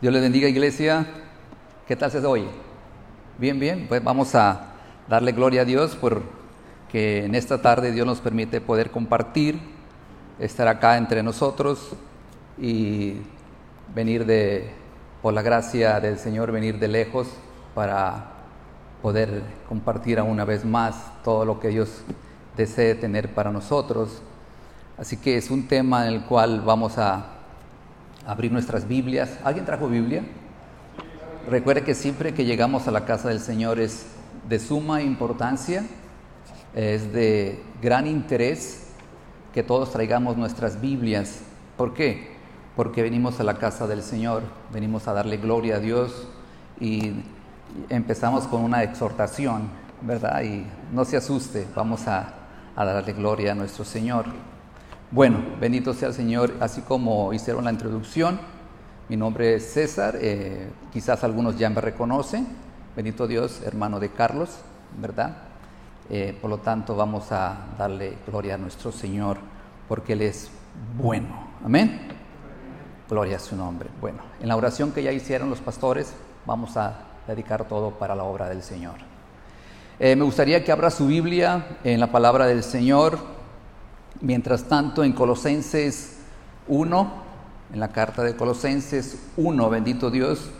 Dios les bendiga iglesia. ¿Qué tal se oye? Bien, bien. Pues vamos a darle gloria a Dios por que en esta tarde Dios nos permite poder compartir, estar acá entre nosotros y venir de, por la gracia del Señor, venir de lejos para poder compartir una vez más todo lo que Dios desee tener para nosotros. Así que es un tema en el cual vamos a abrir nuestras Biblias. ¿Alguien trajo Biblia? Recuerde que siempre que llegamos a la casa del Señor es de suma importancia, es de gran interés que todos traigamos nuestras Biblias. ¿Por qué? Porque venimos a la casa del Señor, venimos a darle gloria a Dios y empezamos con una exhortación, ¿verdad? Y no se asuste, vamos a, a darle gloria a nuestro Señor. Bueno, bendito sea el Señor, así como hicieron la introducción. Mi nombre es César, eh, quizás algunos ya me reconocen. Bendito Dios, hermano de Carlos, ¿verdad? Eh, por lo tanto, vamos a darle gloria a nuestro Señor, porque Él es bueno. Amén. Gloria a su nombre. Bueno, en la oración que ya hicieron los pastores, vamos a dedicar todo para la obra del Señor. Eh, me gustaría que abra su Biblia en la palabra del Señor Mientras tanto, en Colosenses 1, en la carta de Colosenses 1, bendito Dios,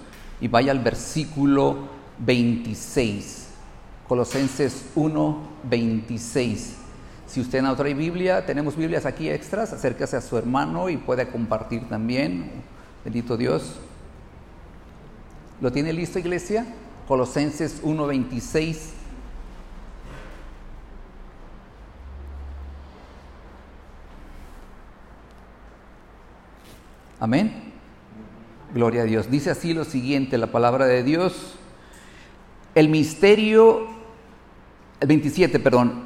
y vaya al versículo 26. Colosenses 1, 26. Si usted no trae Biblia, tenemos Biblias aquí extras, acérquese a su hermano y puede compartir también. Bendito Dios. ¿Lo tiene listo, iglesia? Colosenses 1, 26 Amén. Gloria a Dios. Dice así lo siguiente, la palabra de Dios. El misterio, el 27, perdón,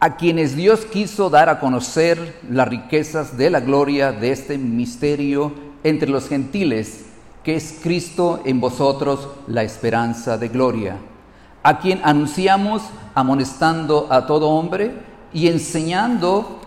a quienes Dios quiso dar a conocer las riquezas de la gloria de este misterio entre los gentiles, que es Cristo en vosotros la esperanza de gloria, a quien anunciamos amonestando a todo hombre y enseñando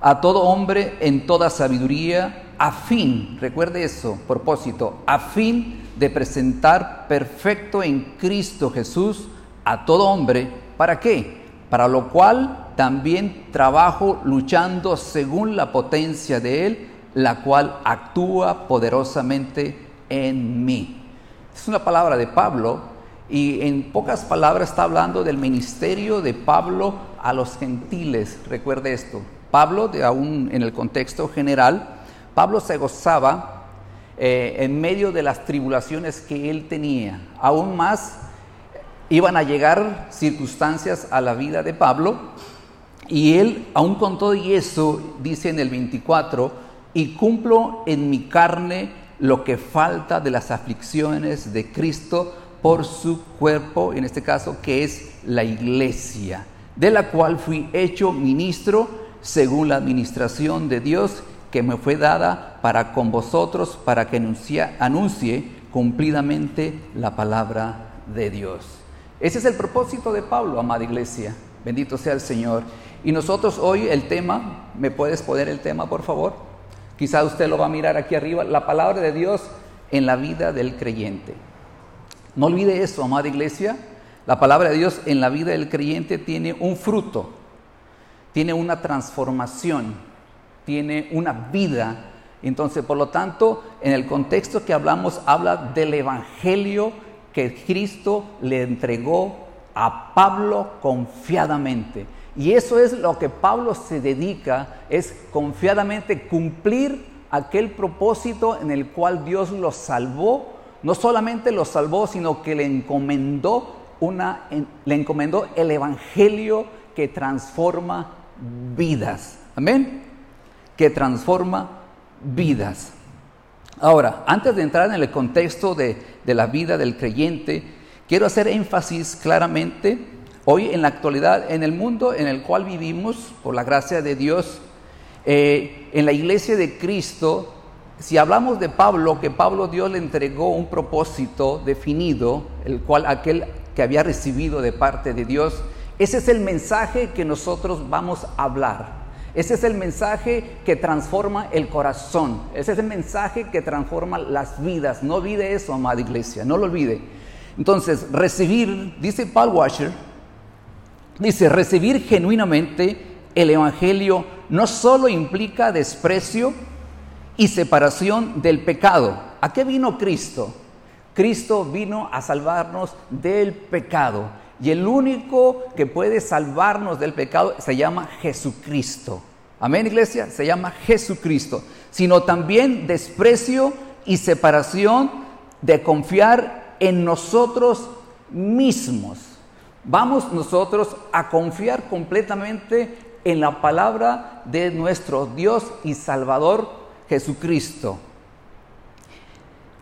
a todo hombre en toda sabiduría a fin, recuerde eso, propósito, a fin de presentar perfecto en Cristo Jesús a todo hombre, ¿para qué? Para lo cual también trabajo luchando según la potencia de Él, la cual actúa poderosamente en mí. Es una palabra de Pablo y en pocas palabras está hablando del ministerio de Pablo a los gentiles. Recuerde esto. Pablo, de aún en el contexto general, Pablo se gozaba eh, en medio de las tribulaciones que él tenía. Aún más iban a llegar circunstancias a la vida de Pablo y él, aún con todo y eso, dice en el 24, y cumplo en mi carne lo que falta de las aflicciones de Cristo por su cuerpo, en este caso que es la iglesia, de la cual fui hecho ministro según la administración de Dios que me fue dada para con vosotros, para que anuncie, cumplidamente la palabra de Dios. Ese es el propósito de Pablo, amada iglesia. Bendito sea el Señor. Y nosotros hoy el tema, ¿me puedes poner el tema, por favor? Quizá usted lo va a mirar aquí arriba, la palabra de Dios en la vida del creyente. No olvide eso, amada iglesia. La palabra de Dios en la vida del creyente tiene un fruto, tiene una transformación tiene una vida. Entonces, por lo tanto, en el contexto que hablamos, habla del Evangelio que Cristo le entregó a Pablo confiadamente. Y eso es lo que Pablo se dedica, es confiadamente cumplir aquel propósito en el cual Dios lo salvó. No solamente lo salvó, sino que le encomendó una, le encomendó el evangelio que transforma vidas. Amén que transforma vidas. Ahora, antes de entrar en el contexto de, la vida del creyente, quiero hacer énfasis claramente, hoy en la actualidad, en el mundo en el cual vivimos, por la gracia de Dios, eh, en la iglesia de Cristo, si hablamos de Pablo, que Pablo Dios le entregó un propósito definido, el cual aquel que había recibido de parte de Dios, ese es el mensaje que nosotros vamos a hablar. Ese es el mensaje que transforma el corazón. Ese es el mensaje que transforma las vidas. No olvide eso, amada iglesia, no lo olvide. Entonces, recibir, dice Paul Washer, dice, recibir genuinamente el Evangelio no solo implica desprecio y separación del pecado. ¿A qué vino Cristo? Cristo vino a salvarnos del pecado. Y el único que puede salvarnos del pecado se llama Jesucristo. Amén, iglesia, se llama Jesucristo. Sino también desprecio y separación de confiar en nosotros mismos. Vamos nosotros a confiar completamente en la palabra de nuestro Dios y Salvador Jesucristo.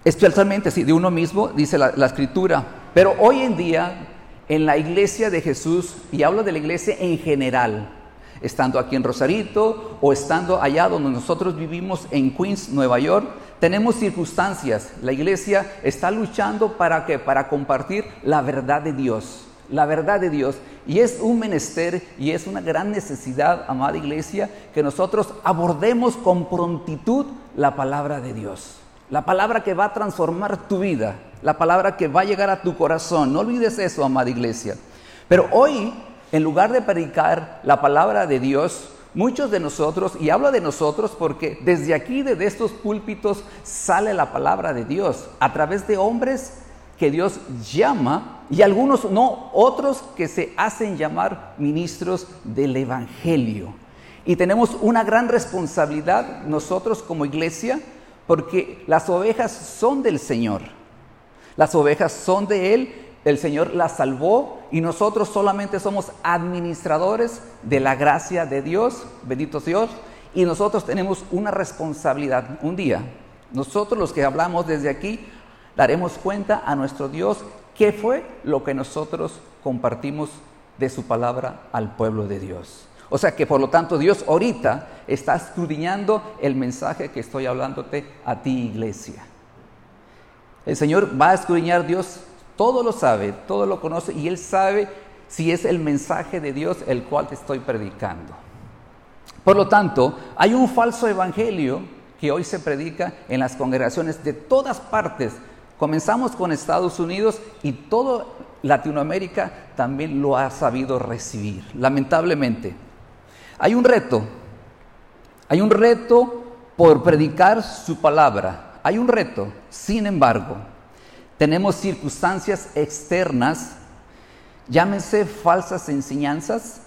Especialmente si de uno mismo, dice la escritura. Pero hoy en día en la iglesia de Jesús, y hablo de la iglesia en general, estando aquí en Rosarito o estando allá donde nosotros vivimos en Queens, Nueva York, tenemos circunstancias. La iglesia está luchando para que para compartir la verdad de Dios, la verdad de Dios. Y es un menester y es una gran necesidad, amada iglesia, que nosotros abordemos con prontitud la palabra de Dios. La palabra que va a transformar tu vida, la palabra que va a llegar a tu corazón. No olvides eso, amada iglesia. Pero hoy, en lugar de predicar la palabra de Dios, muchos de nosotros, y hablo de nosotros porque desde aquí, desde estos púlpitos, sale la palabra de Dios a través de hombres que Dios llama y algunos no, otros que se hacen llamar ministros del Evangelio. Y tenemos una gran responsabilidad nosotros como iglesia porque las ovejas son del Señor. Las ovejas son de Él, el Señor las salvó y nosotros solamente somos administradores de la gracia de Dios, bendito Dios, y nosotros tenemos una responsabilidad un día. Nosotros los que hablamos desde aquí daremos cuenta a nuestro Dios qué fue lo que nosotros compartimos de su palabra al pueblo de Dios. O sea que por lo tanto Dios ahorita está escudriñando el mensaje que estoy hablándote a ti iglesia. El Señor va a escudriñar Dios, todo lo sabe, todo lo conoce y Él sabe si es el mensaje de Dios el cual te estoy predicando. Por lo tanto, hay un falso evangelio que hoy se predica en las congregaciones de todas partes. Comenzamos con Estados Unidos y toda Latinoamérica también lo ha sabido recibir, lamentablemente. Hay un reto, hay un reto por predicar su palabra, hay un reto, sin embargo, tenemos circunstancias externas, llámense falsas enseñanzas,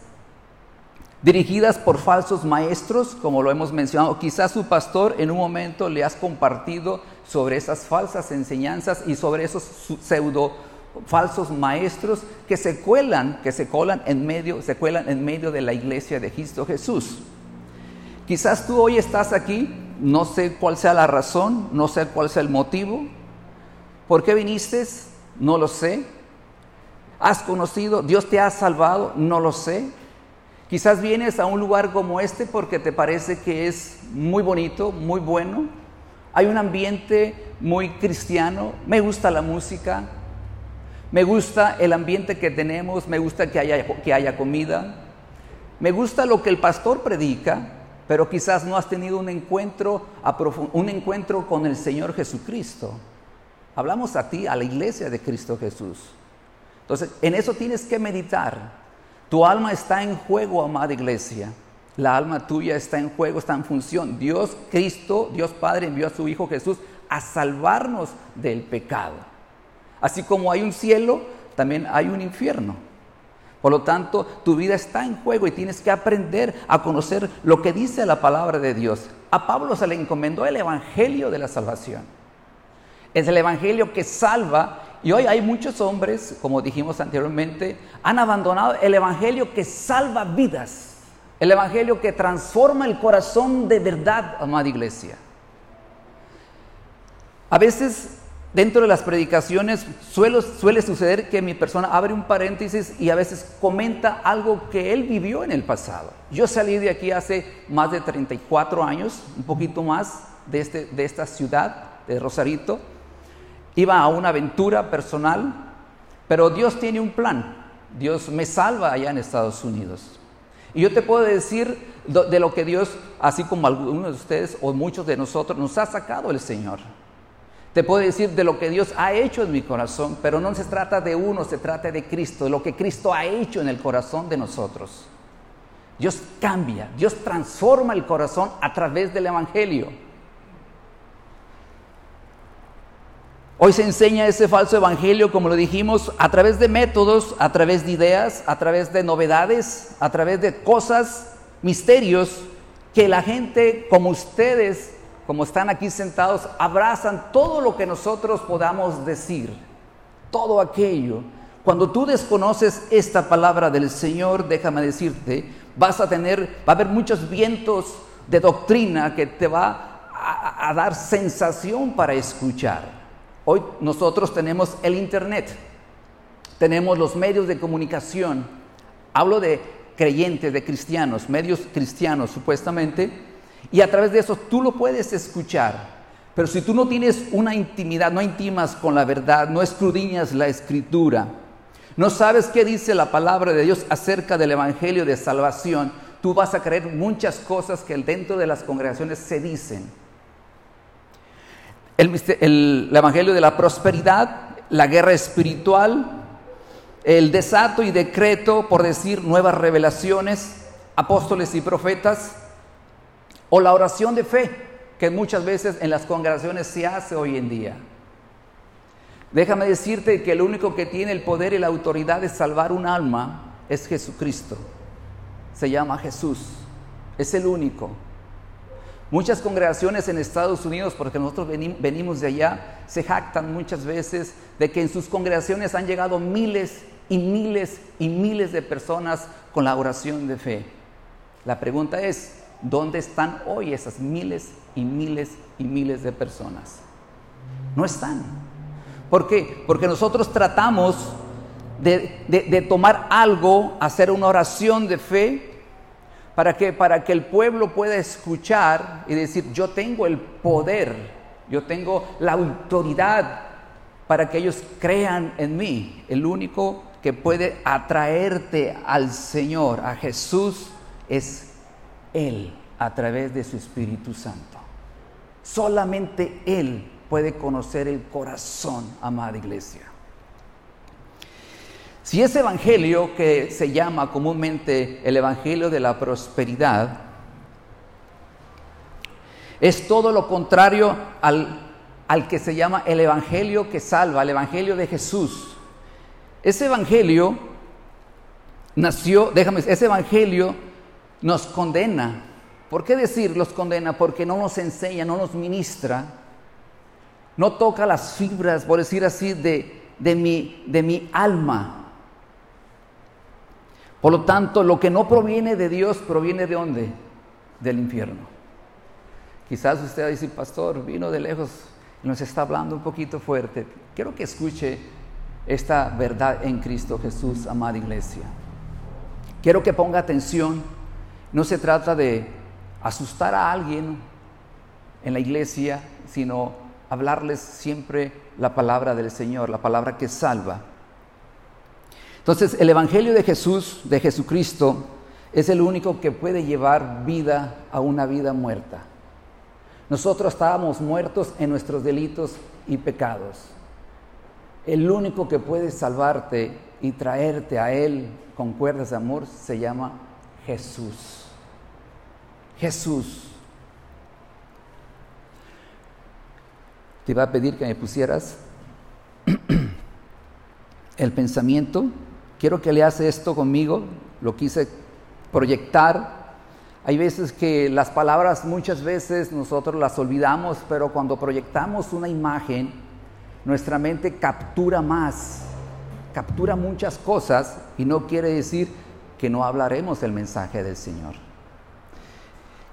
dirigidas por falsos maestros, como lo hemos mencionado. Quizás su pastor en un momento le has compartido sobre esas falsas enseñanzas y sobre esos pseudo falsos maestros que se cuelan, que se colan en medio, se cuelan en medio de la iglesia de Cristo Jesús. Quizás tú hoy estás aquí no sé cuál sea la razón, no sé cuál sea el motivo. ¿Por qué viniste? No lo sé. ¿Has conocido? ¿Dios te ha salvado? No lo sé. Quizás vienes a un lugar como este porque te parece que es muy bonito, muy bueno. Hay un ambiente muy cristiano. Me gusta la música. Me gusta el ambiente que tenemos. Me gusta que haya, que haya comida. Me gusta lo que el pastor predica pero quizás no has tenido un encuentro, un encuentro con el Señor Jesucristo. Hablamos a ti, a la iglesia de Cristo Jesús. Entonces, en eso tienes que meditar. Tu alma está en juego, amada iglesia. La alma tuya está en juego, está en función. Dios, Cristo, Dios Padre envió a su Hijo Jesús a salvarnos del pecado. Así como hay un cielo, también hay un infierno. Por lo tanto, tu vida está en juego y tienes que aprender a conocer lo que dice la palabra de Dios. A Pablo se le encomendó el Evangelio de la salvación. Es el Evangelio que salva. Y hoy hay muchos hombres, como dijimos anteriormente, han abandonado el Evangelio que salva vidas. El Evangelio que transforma el corazón de verdad, amada iglesia. A veces Dentro de las predicaciones suele, suceder que mi persona abre un paréntesis y a veces comenta algo que él vivió en el pasado. Yo salí de aquí hace más de 34 años, un poquito más de, este, de esta ciudad, de Rosarito. Iba a una aventura personal, pero Dios tiene un plan. Dios me salva allá en Estados Unidos. Y yo te puedo decir de lo que Dios, así como algunos de ustedes o muchos de nosotros, nos ha sacado el Señor. Te puedo decir de lo que Dios ha hecho en mi corazón, pero no se trata de uno, se trata de Cristo, de lo que Cristo ha hecho en el corazón de nosotros. Dios cambia, Dios transforma el corazón a través del Evangelio. Hoy se enseña ese falso evangelio, como lo dijimos, a través de métodos, a través de ideas, a través de novedades, a través de cosas, misterios, que la gente como ustedes, como están aquí sentados, abrazan todo lo que nosotros podamos decir, todo aquello. Cuando tú desconoces esta palabra del Señor, déjame decirte, vas a tener, va a haber muchos vientos de doctrina que te va a, a dar sensación para escuchar. Hoy nosotros tenemos el Internet, tenemos los medios de comunicación. Hablo de creyentes, de cristianos, medios cristianos supuestamente, y a través de eso tú lo puedes escuchar. Pero si tú no tienes una intimidad, no intimas con la verdad, no escudriñas la escritura, no sabes qué dice la palabra de Dios acerca del Evangelio de salvación, tú vas a creer muchas cosas que dentro de las congregaciones se dicen el, Evangelio de la prosperidad, la guerra espiritual, el desato y decreto, por decir nuevas revelaciones, apóstoles y profetas, o la oración de fe, que muchas veces en las congregaciones se hace hoy en día. Déjame decirte que el único que tiene el poder y la autoridad de salvar un alma es Jesucristo. Se llama Jesús. Es el único. Muchas congregaciones en Estados Unidos, porque nosotros venimos de allá, se jactan muchas veces de que en sus congregaciones han llegado miles y miles y miles de personas con la oración de fe. La pregunta es, ¿dónde están hoy esas miles y miles y miles de personas? No están. ¿Por qué? Porque nosotros tratamos de, de tomar algo, hacer una oración de fe ¿Para qué? Para que el pueblo pueda escuchar y decir, yo tengo el poder, yo tengo la autoridad para que ellos crean en mí. El único que puede atraerte al Señor, a Jesús, es Él a través de su Espíritu Santo. Solamente Él puede conocer el corazón, amada iglesia. Si ese evangelio que se llama comúnmente el evangelio de la prosperidad es todo lo contrario al, al que se llama el evangelio que salva, el evangelio de Jesús. Ese evangelio nació, déjame, ese evangelio nos condena. ¿Por qué decir los condena? Porque no nos enseña, no nos ministra, no toca las fibras, por decir así, de, de, mi, de mi alma. Por lo tanto, lo que no proviene de Dios proviene de dónde? Del infierno. Quizás usted decir, pastor, vino de lejos y nos está hablando un poquito fuerte. Quiero que escuche esta verdad en Cristo Jesús, amada iglesia. Quiero que ponga atención. No se trata de asustar a alguien en la iglesia, sino hablarles siempre la palabra del Señor, la palabra que salva. Entonces, el Evangelio de Jesús, de Jesucristo, es el único que puede llevar vida a una vida muerta. Nosotros estábamos muertos en nuestros delitos y pecados. El único que puede salvarte y traerte a Él con cuerdas de amor se llama Jesús. Jesús. Te iba a pedir que me pusieras el pensamiento Quiero que leas esto conmigo, lo quise proyectar. Hay veces que las palabras muchas veces nosotros las olvidamos, pero cuando proyectamos una imagen, nuestra mente captura más, captura muchas cosas y no quiere decir que no hablaremos el mensaje del Señor.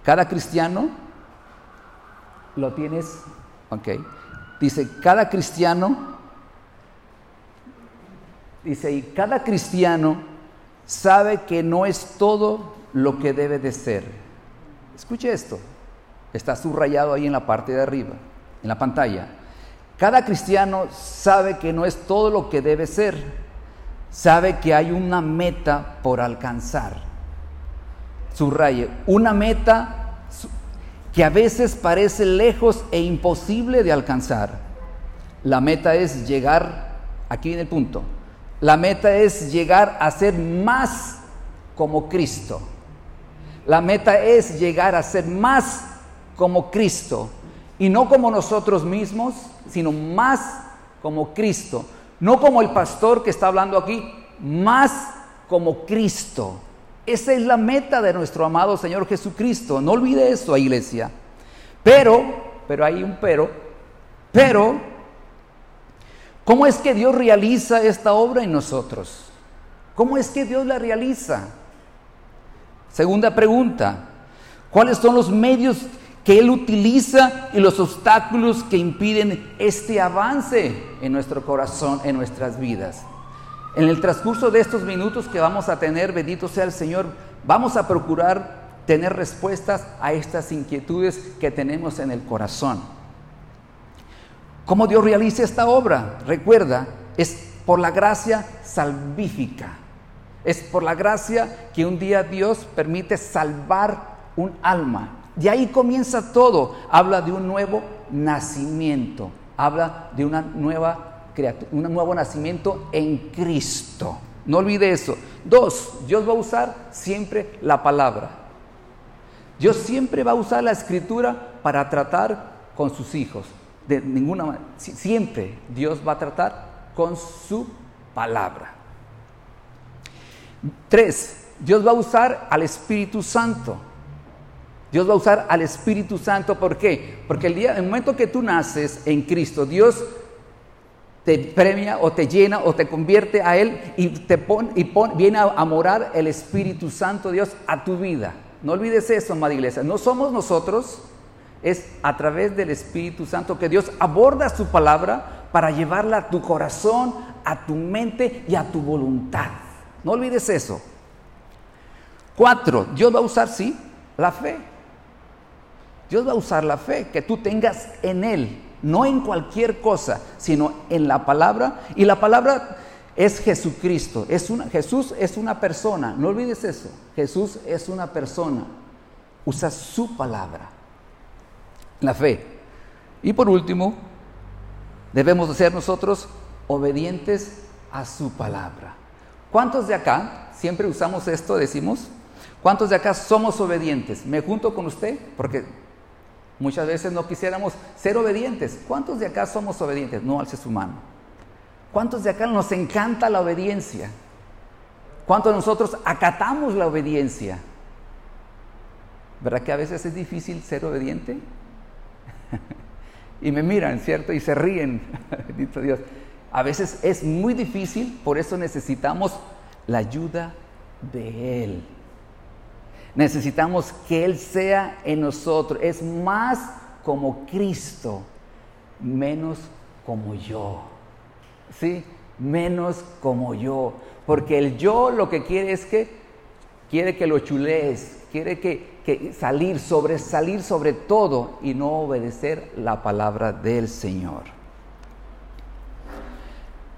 Cada cristiano lo tienes, ok, dice, cada cristiano Dice, y cada cristiano sabe que no es todo lo que debe de ser. Escuche esto, está subrayado ahí en la parte de arriba, en la pantalla. Cada cristiano sabe que no es todo lo que debe ser, sabe que hay una meta por alcanzar. subraye, una meta que a veces parece lejos e imposible de alcanzar. La meta es llegar, aquí viene el punto, la meta es llegar a ser más como Cristo. La meta es llegar a ser más como Cristo. Y no como nosotros mismos, sino más como Cristo. No como el pastor que está hablando aquí, más como Cristo. Esa es la meta de nuestro amado Señor Jesucristo. No olvide eso, iglesia. Pero, pero hay un pero, pero, ¿cómo es que Dios realiza esta obra en nosotros? ¿Cómo es que Dios la realiza? Segunda pregunta, ¿cuáles son los medios que Él utiliza y los obstáculos que impiden este avance en nuestro corazón, en nuestras vidas. En el transcurso de estos minutos que vamos a tener, bendito sea el Señor, vamos a procurar tener respuestas a estas inquietudes que tenemos en el corazón. ¿Cómo Dios realiza esta obra? Recuerda, es por la gracia salvífica. Es por la gracia que un día Dios permite salvar un alma, de ahí comienza todo. Habla de un nuevo nacimiento. Habla de una nueva criatura, un nuevo nacimiento en Cristo. No olvide eso. Dos, Dios va a usar siempre la palabra. Dios siempre va a usar la escritura para tratar con sus hijos. De ninguna manera. Siempre Dios va a tratar con su palabra. Tres, Dios va a usar al Espíritu Santo. Dios va a usar al Espíritu Santo. ¿Por qué? Porque el, día, el momento que tú naces en Cristo, Dios te premia o te llena o te convierte a Él y, te pone y viene a, morar el Espíritu Santo Dios a tu vida. No olvides eso, amada iglesia. No somos nosotros, es a través del Espíritu Santo que Dios aborda su palabra para llevarla a tu corazón, a tu mente y a tu voluntad. No olvides eso. Cuatro, Dios va a usar, sí, la fe. Dios va a usar la fe que tú tengas en Él, no en cualquier cosa, sino en la palabra. Y la palabra es Jesucristo. Es una, Jesús es una persona, no olvides eso. Jesús es una persona. Usa su palabra, la fe. Y por último, debemos ser nosotros obedientes a su palabra. ¿Cuántos de acá, siempre usamos esto, decimos, ¿cuántos de acá somos obedientes? Me junto con usted porque Muchas veces no quisiéramos ser obedientes. ¿Cuántos de acá somos obedientes? No alce su mano. ¿Cuántos de acá nos encanta la obediencia? ¿Cuántos de nosotros acatamos la obediencia? ¿Verdad que a veces es difícil ser obediente? y me miran, ¿cierto? Y se ríen. Bendito Dios. A veces es muy difícil, por eso necesitamos la ayuda de Él. Necesitamos que Él sea en nosotros. Es más como Cristo, menos como yo. ¿Sí? Menos como yo. Porque el yo lo que quiere es que quiere que lo chulees, quiere que, que salir, sobresalir sobre todo y no obedecer la palabra del Señor.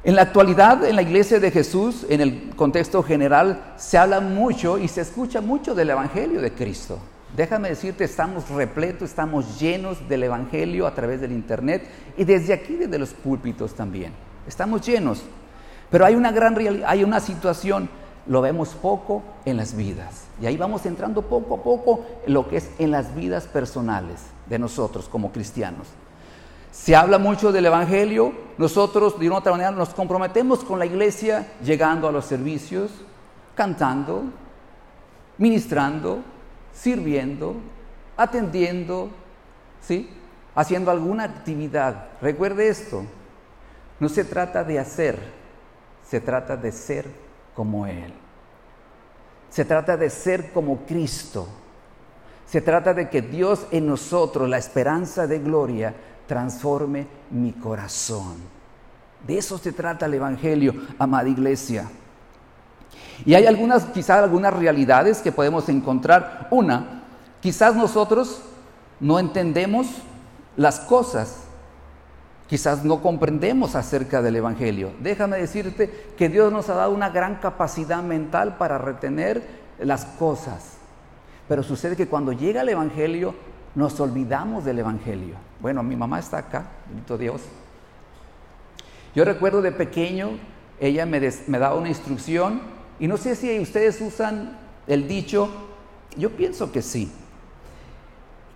En la actualidad, en la iglesia de Jesús, en el contexto general, se habla mucho y se escucha mucho del Evangelio de Cristo. Déjame decirte, estamos repletos, estamos llenos del Evangelio a través del Internet y desde aquí, desde los púlpitos también. Estamos llenos. Pero hay una gran realidad, hay una situación, lo vemos poco en las vidas. Y ahí vamos entrando poco a poco en lo que es en las vidas personales de nosotros como cristianos. Se habla mucho del Evangelio, nosotros de una otra manera nos comprometemos con la iglesia llegando a los servicios, cantando, ministrando, sirviendo, atendiendo, ¿sí? haciendo alguna actividad. Recuerde esto, no se trata de hacer, se trata de ser como Él. Se trata de ser como Cristo. Se trata de que Dios en nosotros, la esperanza de gloria, transforme mi corazón. De eso se trata el Evangelio, amada iglesia. Y hay algunas, quizás algunas realidades que podemos encontrar. Una, quizás nosotros no entendemos las cosas, quizás no comprendemos acerca del Evangelio. Déjame decirte que Dios nos ha dado una gran capacidad mental para retener las cosas. Pero sucede que cuando llega el Evangelio, nos olvidamos del Evangelio. Bueno, mi mamá está acá, bendito Dios. Yo recuerdo de pequeño, ella me, me daba una instrucción, y no sé si ustedes usan el dicho, yo pienso que sí.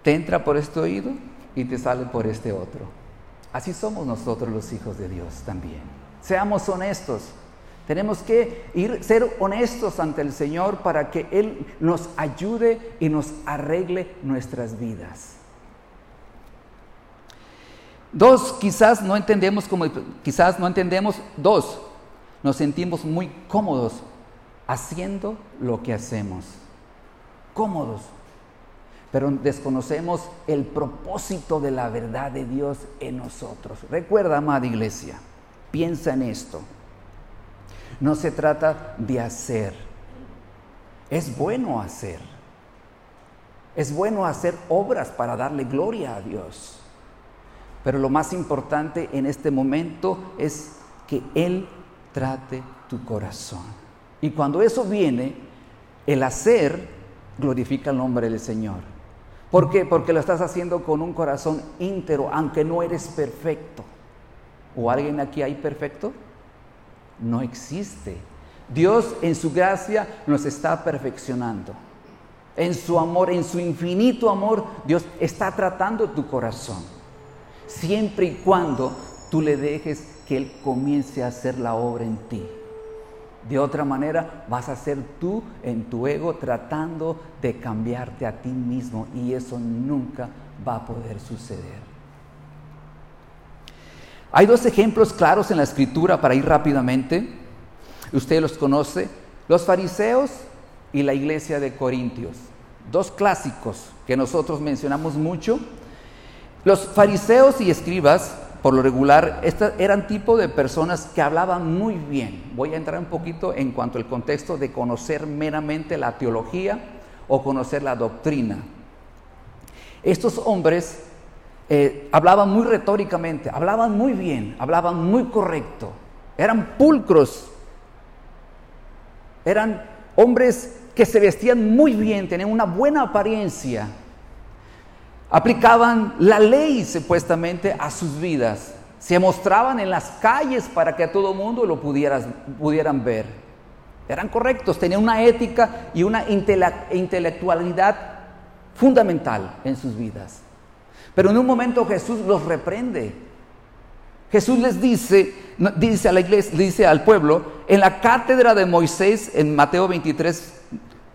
Te entra por este oído y te sale por este otro. Así somos nosotros los hijos de Dios también. Seamos honestos. Tenemos que ir, ser honestos ante el Señor para que Él nos ayude y nos arregle nuestras vidas. Dos, quizás no entendemos como quizás no entendemos. Dos, nos sentimos muy cómodos haciendo lo que hacemos. Cómodos. Pero desconocemos el propósito de la verdad de Dios en nosotros. Recuerda, amada iglesia, piensa en esto. No se trata de hacer. Es bueno hacer. Es bueno hacer obras para darle gloria a Dios. Pero lo más importante en este momento es que Él trate tu corazón. Y cuando eso viene, el hacer glorifica el nombre del Señor. ¿Por qué? Porque lo estás haciendo con un corazón íntero, aunque no eres perfecto. ¿O alguien aquí hay perfecto? no existe. Dios en su gracia nos está perfeccionando. En su amor, en su infinito amor, Dios está tratando tu corazón. Siempre y cuando tú le dejes que Él comience a hacer la obra en ti. De otra manera, vas a ser tú en tu ego tratando de cambiarte a ti mismo y eso nunca va a poder suceder. Hay dos ejemplos claros en la escritura para ir rápidamente. Usted los conoce. Los fariseos y la iglesia de Corintios. Dos clásicos que nosotros mencionamos mucho. Los fariseos y escribas, por lo regular, eran tipo de personas que hablaban muy bien. Voy a entrar un poquito en cuanto al contexto de conocer meramente la teología o conocer la doctrina. Estos hombres eh, hablaban muy retóricamente, hablaban muy bien, hablaban muy correcto, eran pulcros, eran hombres que se vestían muy bien, tenían una buena apariencia, aplicaban la ley supuestamente a sus vidas, se mostraban en las calles para que a todo mundo lo pudieran ver. Eran correctos, tenían una ética y una intelectualidad fundamental en sus vidas. Pero en un momento Jesús los reprende. Jesús les dice, dice a la iglesia, dice al pueblo, en la cátedra de Moisés, en Mateo 23,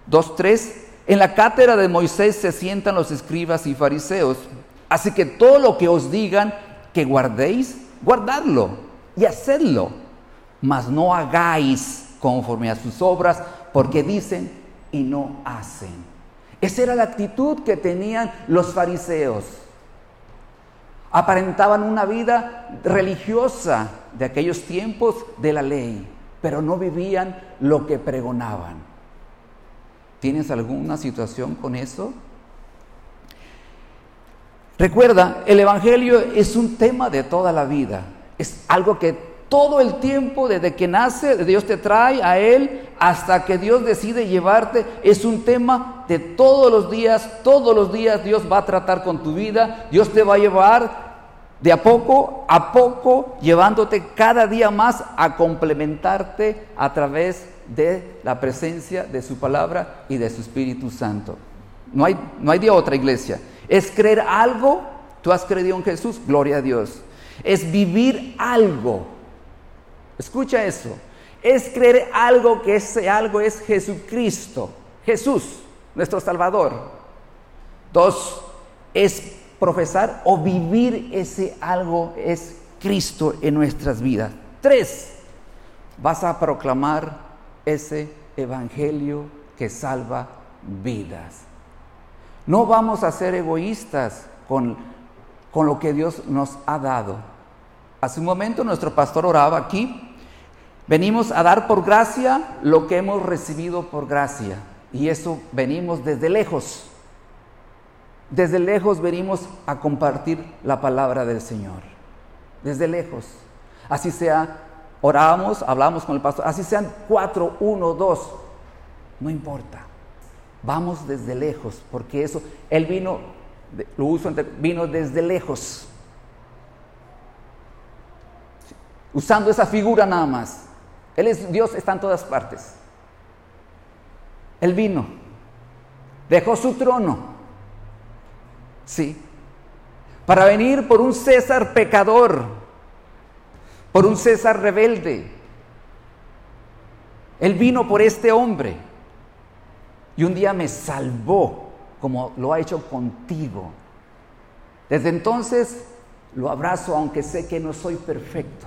2, 3, en la cátedra de Moisés se sientan los escribas y fariseos. Así que todo lo que os digan que guardéis, guardadlo y hacedlo. Mas no hagáis conforme a sus obras, porque dicen y no hacen. Esa era la actitud que tenían los fariseos aparentaban una vida religiosa de aquellos tiempos de la ley, pero no vivían lo que pregonaban. ¿Tienes alguna situación con eso? Recuerda, el Evangelio es un tema de toda la vida. Es algo que todo el tiempo, desde que nace, Dios te trae a Él hasta que Dios decide llevarte. Es un tema de todos los días. Todos los días Dios va a tratar con tu vida. Dios te va a llevar de a poco a poco, llevándote cada día más a complementarte a través de la presencia de su palabra y de su Espíritu Santo. No hay, no hay de otra iglesia. Es creer algo, tú has creído en Jesús, gloria a Dios. Es vivir algo. Escucha eso. Es creer algo que ese algo es Jesucristo, Jesús, nuestro Salvador. Dos, es profesar o vivir ese algo es Cristo en nuestras vidas. Tres, vas a proclamar ese evangelio que salva vidas. No vamos a ser egoístas con, con lo que Dios nos ha dado. Hace un momento nuestro pastor oraba aquí. Venimos a dar por gracia lo que hemos recibido por gracia. Y eso venimos desde lejos. Desde lejos venimos a compartir la palabra del Señor. Desde lejos. Así sea, orábamos, hablamos con el pastor, así sean cuatro, uno, dos. No importa. Vamos desde lejos, porque eso, Él vino, lo uso, vino desde lejos. Usando esa figura nada más. Él es Dios, está en todas partes. Él vino, dejó su trono, sí, para venir por un César pecador, por un César rebelde. Él vino por este hombre y un día me salvó como lo ha hecho contigo. Desde entonces lo abrazo aunque sé que no soy perfecto.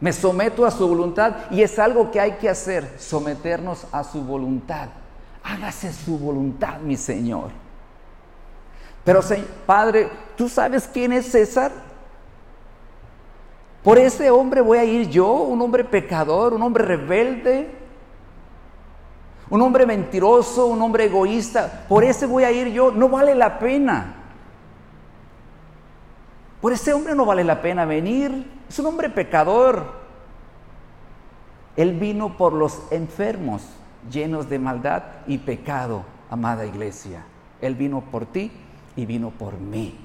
Me someto a su voluntad y es algo que hay que hacer, someternos a su voluntad. Hágase su voluntad, mi Señor. Pero, Padre, ¿tú sabes quién es César? Por ese hombre voy a ir yo, un hombre pecador, un hombre rebelde, un hombre mentiroso, un hombre egoísta. Por ese voy a ir yo. No vale la pena. Por ese hombre no vale la pena venir. Es un hombre pecador. Él vino por los enfermos, llenos de maldad y pecado, amada iglesia. Él vino por ti y vino por mí.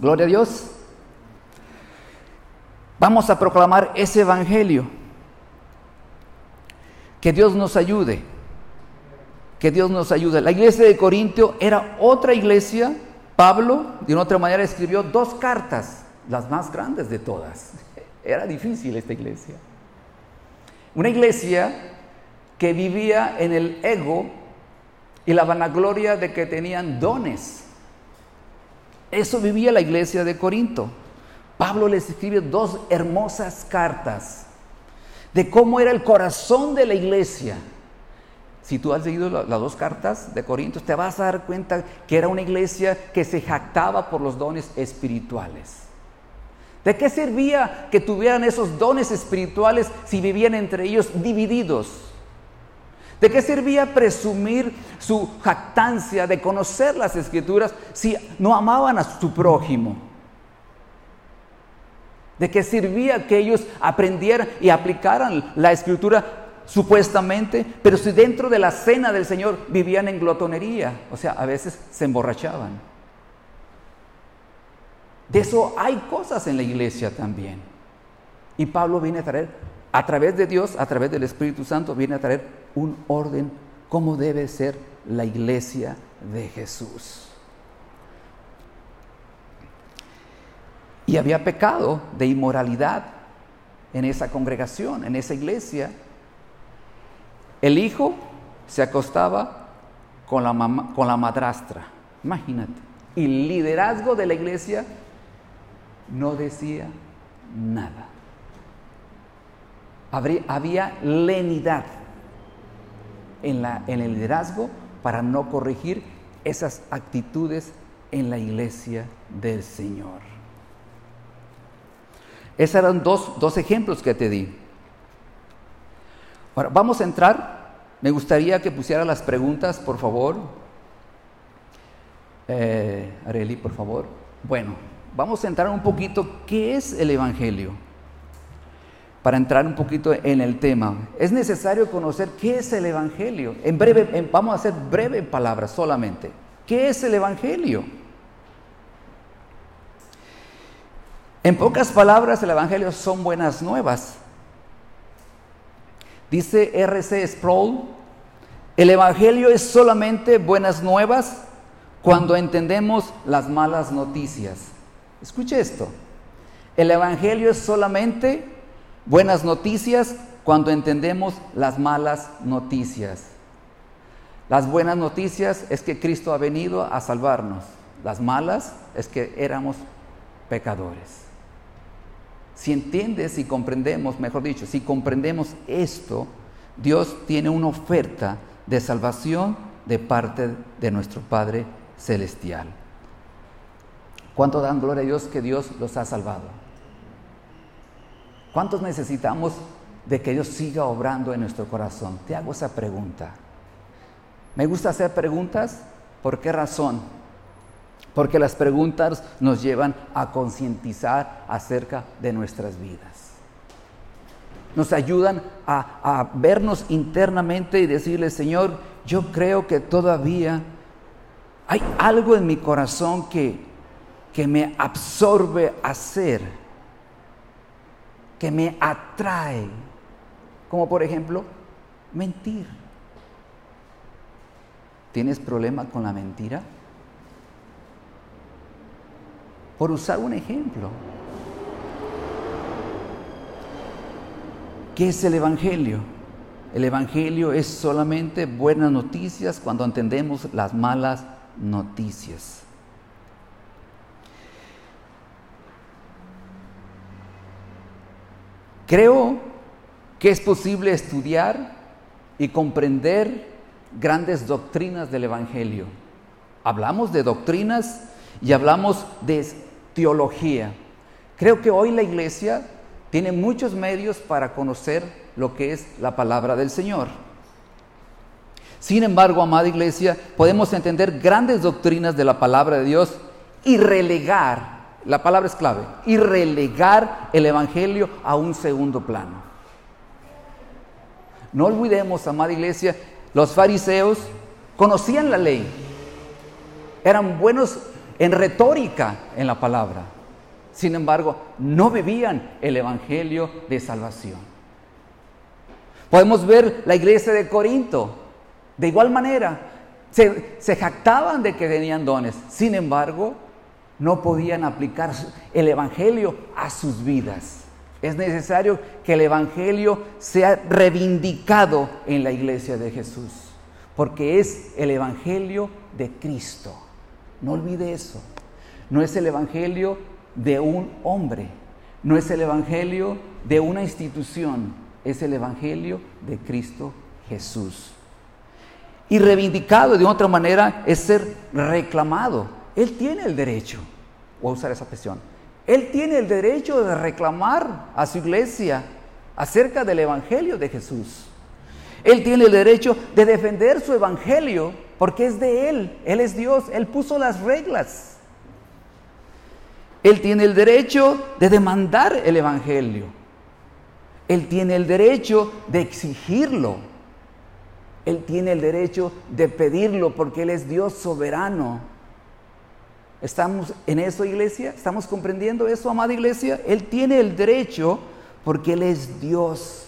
Gloria a Dios. Vamos a proclamar ese evangelio. Que Dios nos ayude. Que Dios nos ayude. La iglesia de Corintio era otra iglesia. Pablo, de una otra manera, escribió dos cartas, las más grandes de todas. Era difícil esta iglesia. Una iglesia que vivía en el ego y la vanagloria de que tenían dones. Eso vivía la iglesia de Corinto. Pablo les escribe dos hermosas cartas de cómo era el corazón de la iglesia. Si tú has leído las dos cartas de Corintios, te vas a dar cuenta que era una iglesia que se jactaba por los dones espirituales. ¿De qué servía que tuvieran esos dones espirituales si vivían entre ellos divididos? ¿De qué servía presumir su jactancia de conocer las escrituras si no amaban a su prójimo? ¿De qué servía que ellos aprendieran y aplicaran la escritura supuestamente, pero si dentro de la cena del Señor vivían en glotonería, o sea, a veces se emborrachaban? De eso hay cosas en la iglesia también. Y Pablo viene a traer, a través de Dios, a través del Espíritu Santo, viene a traer un orden como debe ser la iglesia de Jesús. Y había pecado de inmoralidad en esa congregación, en esa iglesia. El hijo se acostaba con la, madrastra, imagínate. Y el liderazgo de la iglesia no decía nada. había lenidad en, la, en el liderazgo para no corregir esas actitudes en la iglesia del Señor. Esos eran dos, dos ejemplos que te di. Ahora, vamos a entrar. Me gustaría que pusiera las preguntas, por favor. Eh, Areli, por favor. Bueno, vamos a entrar un poquito. ¿Qué es el Evangelio? Para entrar un poquito en el tema. Es necesario conocer qué es el Evangelio. En breve, vamos a hacer breve palabras solamente. ¿Qué es el Evangelio? En pocas palabras, el Evangelio son buenas nuevas. Dice R.C. Sproul, el Evangelio es solamente buenas nuevas cuando entendemos las malas noticias. Escuche esto, el Evangelio es solamente buenas noticias cuando entendemos las malas noticias. Las buenas noticias es que Cristo ha venido a salvarnos. Las malas es que éramos pecadores. Si entiendes y comprendemos, mejor dicho, si comprendemos esto, Dios tiene una oferta de salvación de parte de nuestro Padre Celestial. ¿Cuánto dan gloria a Dios que Dios los ha salvado? ¿Cuántos necesitamos de que Dios siga obrando en nuestro corazón? Te hago esa pregunta. Me gusta hacer preguntas. ¿Por qué razón? Porque las preguntas nos llevan a concientizar acerca de nuestras vidas. Nos ayudan a, vernos internamente y decirle, Señor, yo creo que todavía hay algo en mi corazón que, que me absorbe hacer, que me atrae, como por ejemplo mentir. ¿Tienes problema con la mentira? Por usar un ejemplo. ¿Qué es el Evangelio? El Evangelio es solamente buenas noticias cuando entendemos las malas noticias. Creo que es posible estudiar y comprender grandes doctrinas del Evangelio. Hablamos de doctrinas y hablamos de teología. Creo que hoy la iglesia tiene muchos medios para conocer lo que es la palabra del Señor. Sin embargo, amada iglesia, podemos entender grandes doctrinas de la palabra de Dios y relegar, la palabra es clave, y relegar el Evangelio a un segundo plano. No olvidemos, amada iglesia, los fariseos conocían la ley, eran buenos en retórica en la palabra, sin embargo, no vivían el Evangelio de salvación. Podemos ver la iglesia de Corinto, de igual manera, se, jactaban de que tenían dones, sin embargo, no podían aplicar el Evangelio a sus vidas. Es necesario que el Evangelio sea reivindicado en la iglesia de Jesús, porque es el Evangelio de Cristo. No olvide eso. No es el Evangelio de un hombre, no es el Evangelio de una institución, es el Evangelio de Cristo Jesús. Y reivindicado de otra manera es ser reclamado. Él tiene el derecho, voy a usar esa expresión, Él tiene el derecho de reclamar a su iglesia acerca del Evangelio de Jesús. Él tiene el derecho de defender su Evangelio porque es de Él, Él es Dios, Él puso las reglas. Él tiene el derecho de demandar el Evangelio. Él tiene el derecho de exigirlo. Él tiene el derecho de pedirlo porque Él es Dios soberano. ¿Estamos en eso, iglesia? ¿Estamos comprendiendo eso, amada iglesia? Él tiene el derecho porque Él es Dios.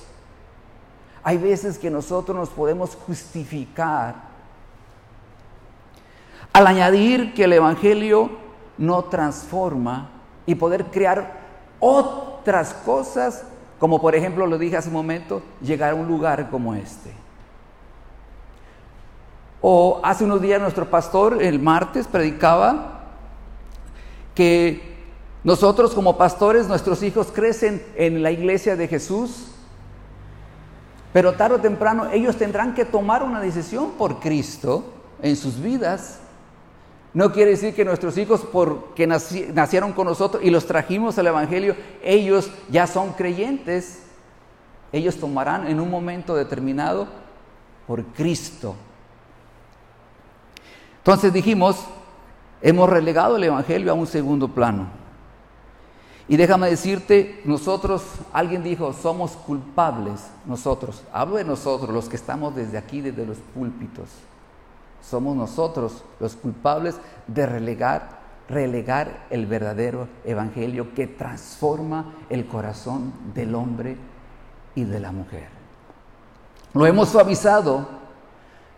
Hay veces que nosotros nos podemos justificar al añadir que el Evangelio no transforma y poder crear otras cosas, como por ejemplo lo dije hace un momento, llegar a un lugar como este. O hace unos días nuestro pastor, el martes, predicaba que nosotros como pastores, nuestros hijos crecen en la iglesia de Jesús, pero tarde o temprano ellos tendrán que tomar una decisión por Cristo en sus vidas no quiere decir que nuestros hijos, porque nacieron con nosotros y los trajimos al Evangelio, ellos ya son creyentes. Ellos tomarán en un momento determinado por Cristo. Entonces dijimos, hemos relegado el Evangelio a un segundo plano. Y déjame decirte, nosotros, alguien dijo, somos culpables, nosotros, hablo de nosotros, los que estamos desde aquí, desde los púlpitos. Somos nosotros los culpables de relegar, relegar el verdadero evangelio que transforma el corazón del hombre y de la mujer. Lo hemos suavizado,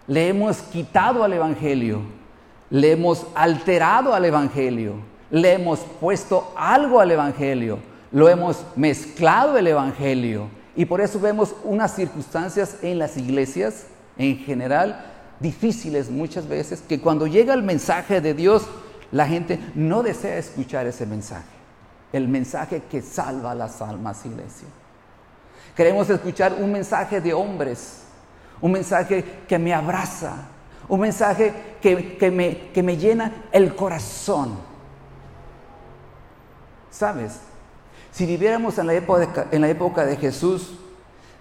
le hemos quitado al evangelio, le hemos alterado al evangelio, le hemos puesto algo al evangelio, lo hemos mezclado el evangelio y por eso vemos unas circunstancias en las iglesias en general difíciles muchas veces que cuando llega el mensaje de Dios, la gente no desea escuchar ese mensaje. El mensaje que salva las almas, iglesia. Queremos escuchar un mensaje de hombres, un mensaje que me abraza, un mensaje que, me, que me llena el corazón. ¿Sabes? Si viviéramos en la época, en la época de Jesús,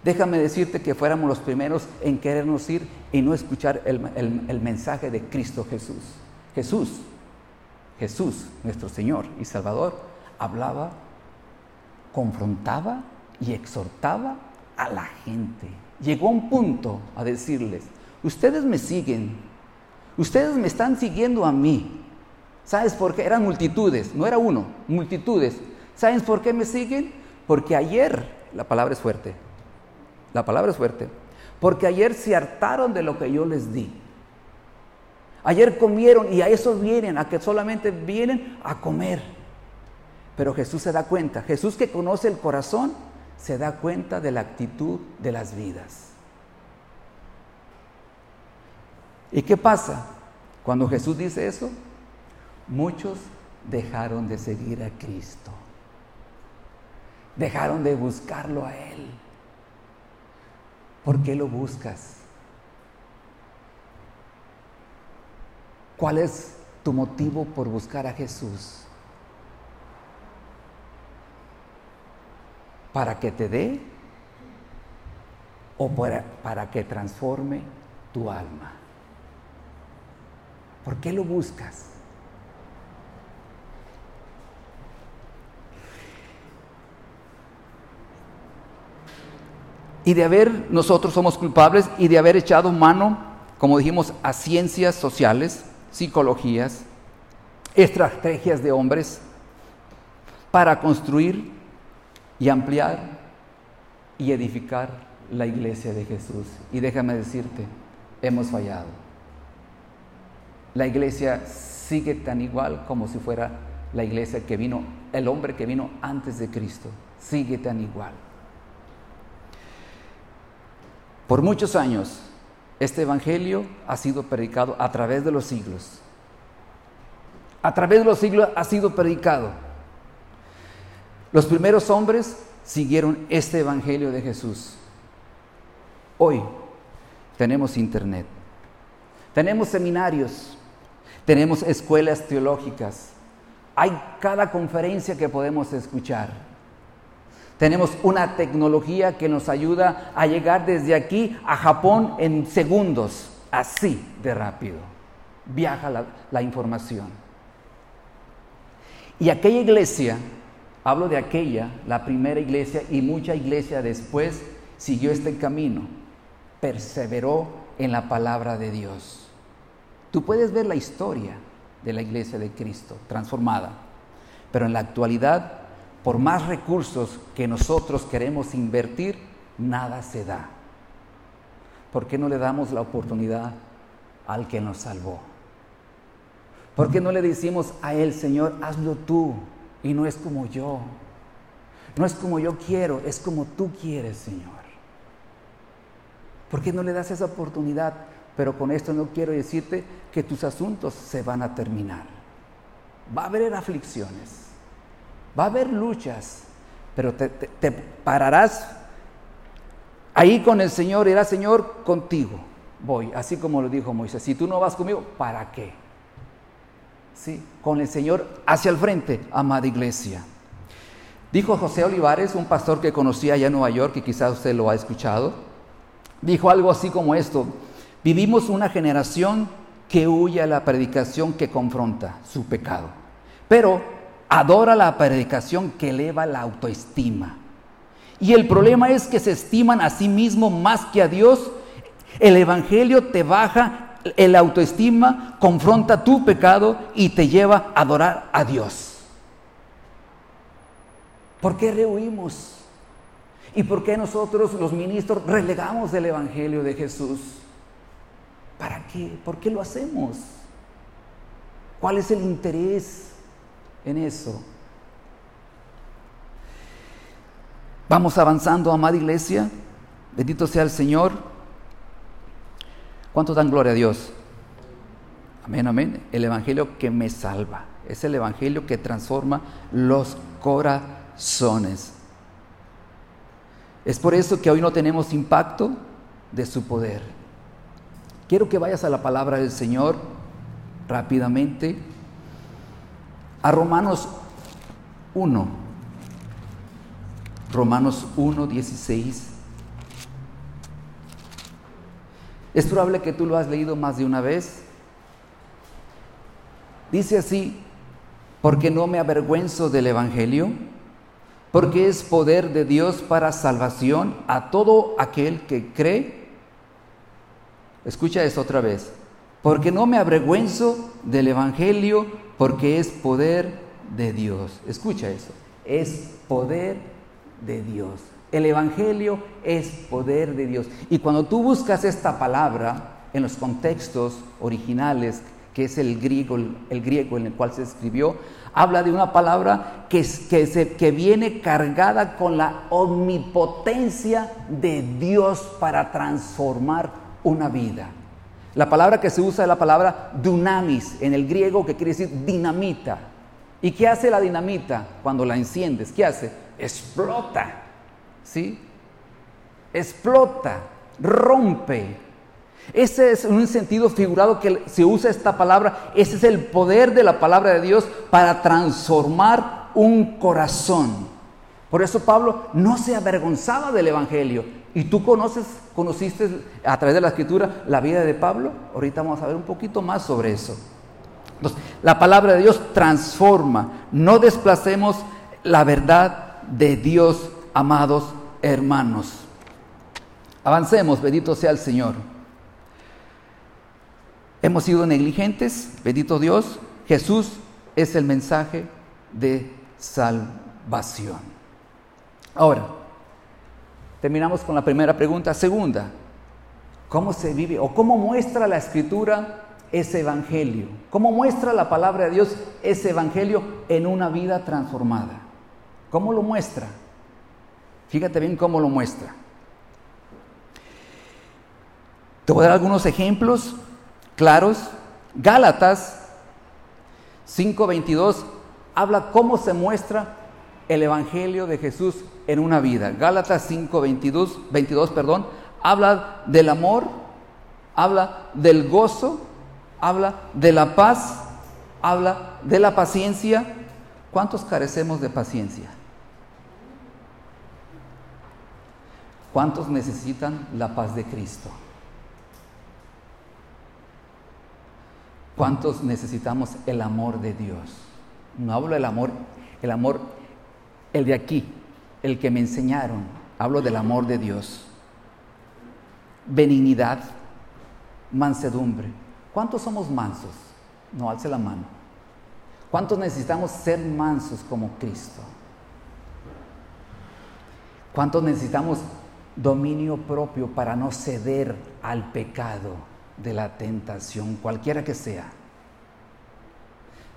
Déjame decirte que fuéramos los primeros en querernos ir y no escuchar el, mensaje de Cristo Jesús. Jesús, Jesús, nuestro Señor y Salvador, hablaba, confrontaba y exhortaba a la gente. Llegó a un punto a decirles, ustedes me siguen, ustedes me están siguiendo a mí. ¿Sabes por qué? Eran multitudes, no era uno, multitudes. ¿Sabes por qué me siguen? Porque ayer, la palabra es fuerte, la palabra es fuerte, porque ayer se hartaron de lo que yo les di. Ayer comieron y a eso vienen, a que solamente vienen a comer. Pero Jesús se da cuenta, Jesús que conoce el corazón, se da cuenta de la actitud de las vidas. ¿Y qué pasa? Cuando Jesús dice eso, muchos dejaron de seguir a Cristo. Dejaron de buscarlo a Él. ¿Por qué lo buscas? ¿Cuál es tu motivo por buscar a Jesús? ¿Para que te dé o para, para que transforme tu alma? ¿Por qué lo buscas? Y de haber, nosotros somos culpables y de haber echado mano, como dijimos, a ciencias sociales, psicologías, estrategias de hombres para construir y ampliar y edificar la iglesia de Jesús. Y déjame decirte, hemos fallado. La iglesia sigue tan igual como si fuera la iglesia que vino, el hombre que vino antes de Cristo, sigue tan igual. Por muchos años, este Evangelio ha sido predicado a través de los siglos. A través de los siglos ha sido predicado. Los primeros hombres siguieron este Evangelio de Jesús. Hoy tenemos internet, tenemos seminarios, tenemos escuelas teológicas, hay cada conferencia que podemos escuchar. Tenemos una tecnología que nos ayuda a llegar desde aquí a Japón en segundos, así de rápido. Viaja la, información. Y aquella iglesia, hablo de aquella, la primera iglesia y mucha iglesia después, siguió este camino, perseveró en la palabra de Dios. Tú puedes ver la historia de la iglesia de Cristo transformada, pero en la actualidad por más recursos que nosotros queremos invertir, nada se da. ¿Por qué no le damos la oportunidad al que nos salvó? ¿Por qué no le decimos a Él, Señor, hazlo tú y no es como yo? No es como yo quiero, es como tú quieres, Señor. ¿Por qué no le das esa oportunidad? Pero con esto no quiero decirte que tus asuntos se van a terminar. Va a haber aflicciones Va a haber luchas, pero te, pararás ahí con el Señor, irá Señor contigo. Voy, así como lo dijo Moisés. Si tú no vas conmigo, ¿para qué? Sí, con el Señor hacia el frente, amada iglesia. Dijo José Olivares, un pastor que conocía allá en Nueva York, y quizás usted lo ha escuchado, dijo algo así como esto, vivimos una generación que huye a la predicación que confronta su pecado, pero adora la predicación que eleva la autoestima. Y el problema es que se estiman a sí mismos más que a Dios. El Evangelio te baja el autoestima, confronta tu pecado y te lleva a adorar a Dios. ¿Por qué rehuimos? ¿Y por qué nosotros los ministros relegamos el Evangelio de Jesús? ¿Para qué? ¿Por qué lo hacemos? ¿Cuál es el interés? En eso. Vamos avanzando, amada iglesia. Bendito sea el Señor. ¿Cuánto dan gloria a Dios? Amén, amén. El Evangelio que me salva. Es el Evangelio que transforma los corazones. Es por eso que hoy no tenemos impacto de su poder. Quiero que vayas a la palabra del Señor rápidamente a Romanos 1. Romanos 1, 16. Es probable que tú lo has leído más de una vez. Dice así, porque no me avergüenzo del Evangelio, porque es poder de Dios para salvación a todo aquel que cree, Escucha esto otra vez. Porque no me avergüenzo del Evangelio, porque es poder de Dios. Escucha eso. Es poder de Dios. El Evangelio es poder de Dios. Y cuando tú buscas esta palabra en los contextos originales, que es el griego, el, griego en el cual se escribió, habla de una palabra que, que, se, que viene cargada con la omnipotencia de Dios para transformar una vida. La palabra que se usa es la palabra dunamis en el griego, que quiere decir dinamita. ¿Y qué hace la dinamita cuando la enciendes? ¿Qué hace? Explota. ¿Sí? Explota, rompe. Ese es un sentido figurado que se usa esta palabra. Ese es el poder de la palabra de Dios para transformar un corazón. Por eso Pablo no se avergonzaba del Evangelio. ¿Y tú conoces, conociste a través de la escritura la vida de Pablo? Ahorita vamos a ver un poquito más sobre eso. La palabra de Dios transforma. No desplacemos la verdad de Dios, amados hermanos. Avancemos, bendito sea el Señor. Hemos sido negligentes, bendito Dios. Jesús es el mensaje de salvación. Ahora, terminamos con la primera pregunta. Segunda, ¿cómo se vive o cómo muestra la escritura ese evangelio? ¿Cómo muestra la palabra de Dios ese evangelio en una vida transformada? ¿Cómo lo muestra? Fíjate bien cómo lo muestra. Te voy a dar algunos ejemplos claros. Gálatas 5:22 habla cómo se muestra el evangelio de Jesús en una vida. Gálatas 5:22 22, perdón, habla del amor, habla del gozo, habla de la paz, habla de la paciencia. ¿Cuántos carecemos de paciencia? ¿Cuántos necesitan la paz de Cristo? ¿Cuántos necesitamos el amor de Dios? No hablo del amor, el amor, el de aquí, el que me enseñaron. Hablo del amor de Dios. Benignidad, mansedumbre. ¿Cuántos somos mansos? No alce la mano. ¿Cuántos necesitamos ser mansos como Cristo? ¿Cuántos necesitamos dominio propio para no ceder al pecado? de la tentación, cualquiera que sea.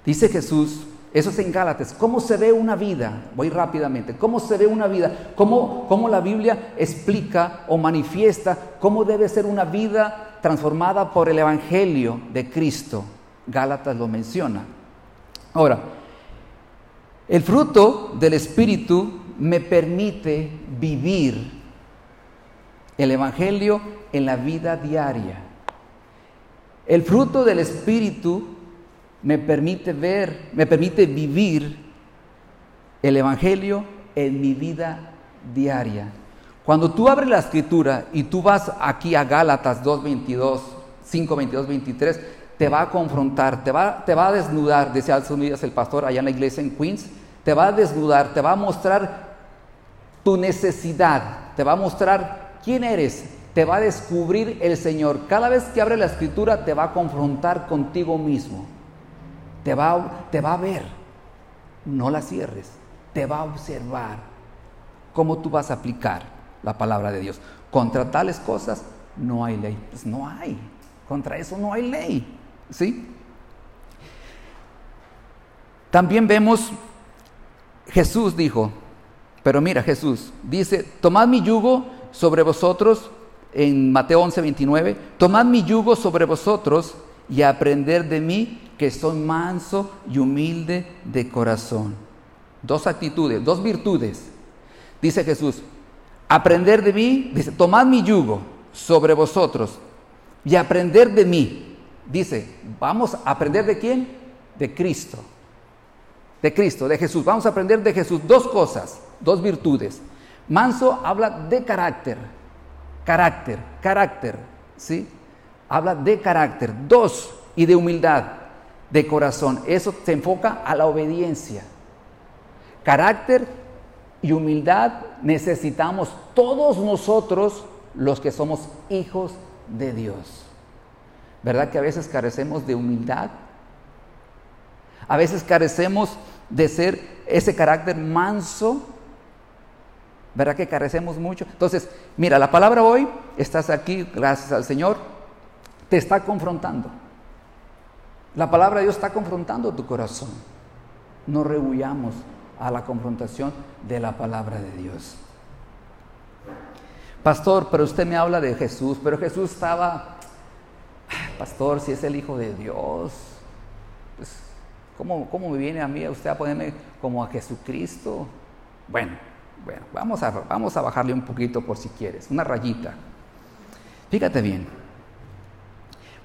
Dice Jesús, eso es en Gálatas, ¿cómo se ve una vida? Voy rápidamente, ¿cómo se ve una vida? ¿Cómo, ¿Cómo la Biblia explica o manifiesta cómo debe ser una vida transformada por el Evangelio de Cristo? Gálatas lo menciona. Ahora, el fruto del Espíritu me permite vivir el Evangelio en la vida diaria. El fruto del Espíritu me permite ver, me permite vivir el Evangelio en mi vida diaria. Cuando tú abres la escritura y tú vas aquí a Gálatas 2.22, 5.22, 23, te va a confrontar, te va, a desnudar, decía Alzunidas el pastor allá en la iglesia en Queens, te va a desnudar, te va a mostrar tu necesidad, te va a mostrar quién eres, te va a descubrir el Señor. Cada vez que abre la escritura te va a confrontar contigo mismo. Te va, te va a ver. No la cierres. Te va a observar cómo tú vas a aplicar la palabra de Dios. Contra tales cosas no hay ley. Pues no hay. Contra eso no hay ley. ¿Sí? También vemos, Jesús dijo, pero mira Jesús, dice, tomad mi yugo sobre vosotros en Mateo 11, 29, tomad mi yugo sobre vosotros y aprender de mí que soy manso y humilde de corazón. Dos actitudes, dos virtudes. Dice Jesús, aprender de mí, dice, tomad mi yugo sobre vosotros y aprender de mí. Dice, vamos a aprender de quién? De Cristo. De Cristo, de Jesús. Vamos a aprender de Jesús dos cosas, dos virtudes. Manso habla de carácter, Carácter, carácter, ¿sí? Habla de carácter. Dos, y de humildad, de corazón. Eso se enfoca a la obediencia. Carácter y humildad necesitamos todos nosotros los que somos hijos de Dios. ¿Verdad que a veces carecemos de humildad? A veces carecemos de ser ese carácter manso. ¿Verdad que carecemos mucho? Entonces, mira, la palabra hoy, estás aquí, gracias al Señor, te está confrontando. La palabra de Dios está confrontando tu corazón. No rehuyamos a la confrontación de la palabra de Dios. Pastor, pero usted me habla de Jesús, pero Jesús estaba, pastor, si es el Hijo de Dios, pues, ¿cómo, ¿cómo, me viene a mí a usted a ponerme como a Jesucristo? Bueno, bueno, vamos a, vamos a bajarle un poquito por si quieres, una rayita. Fíjate bien.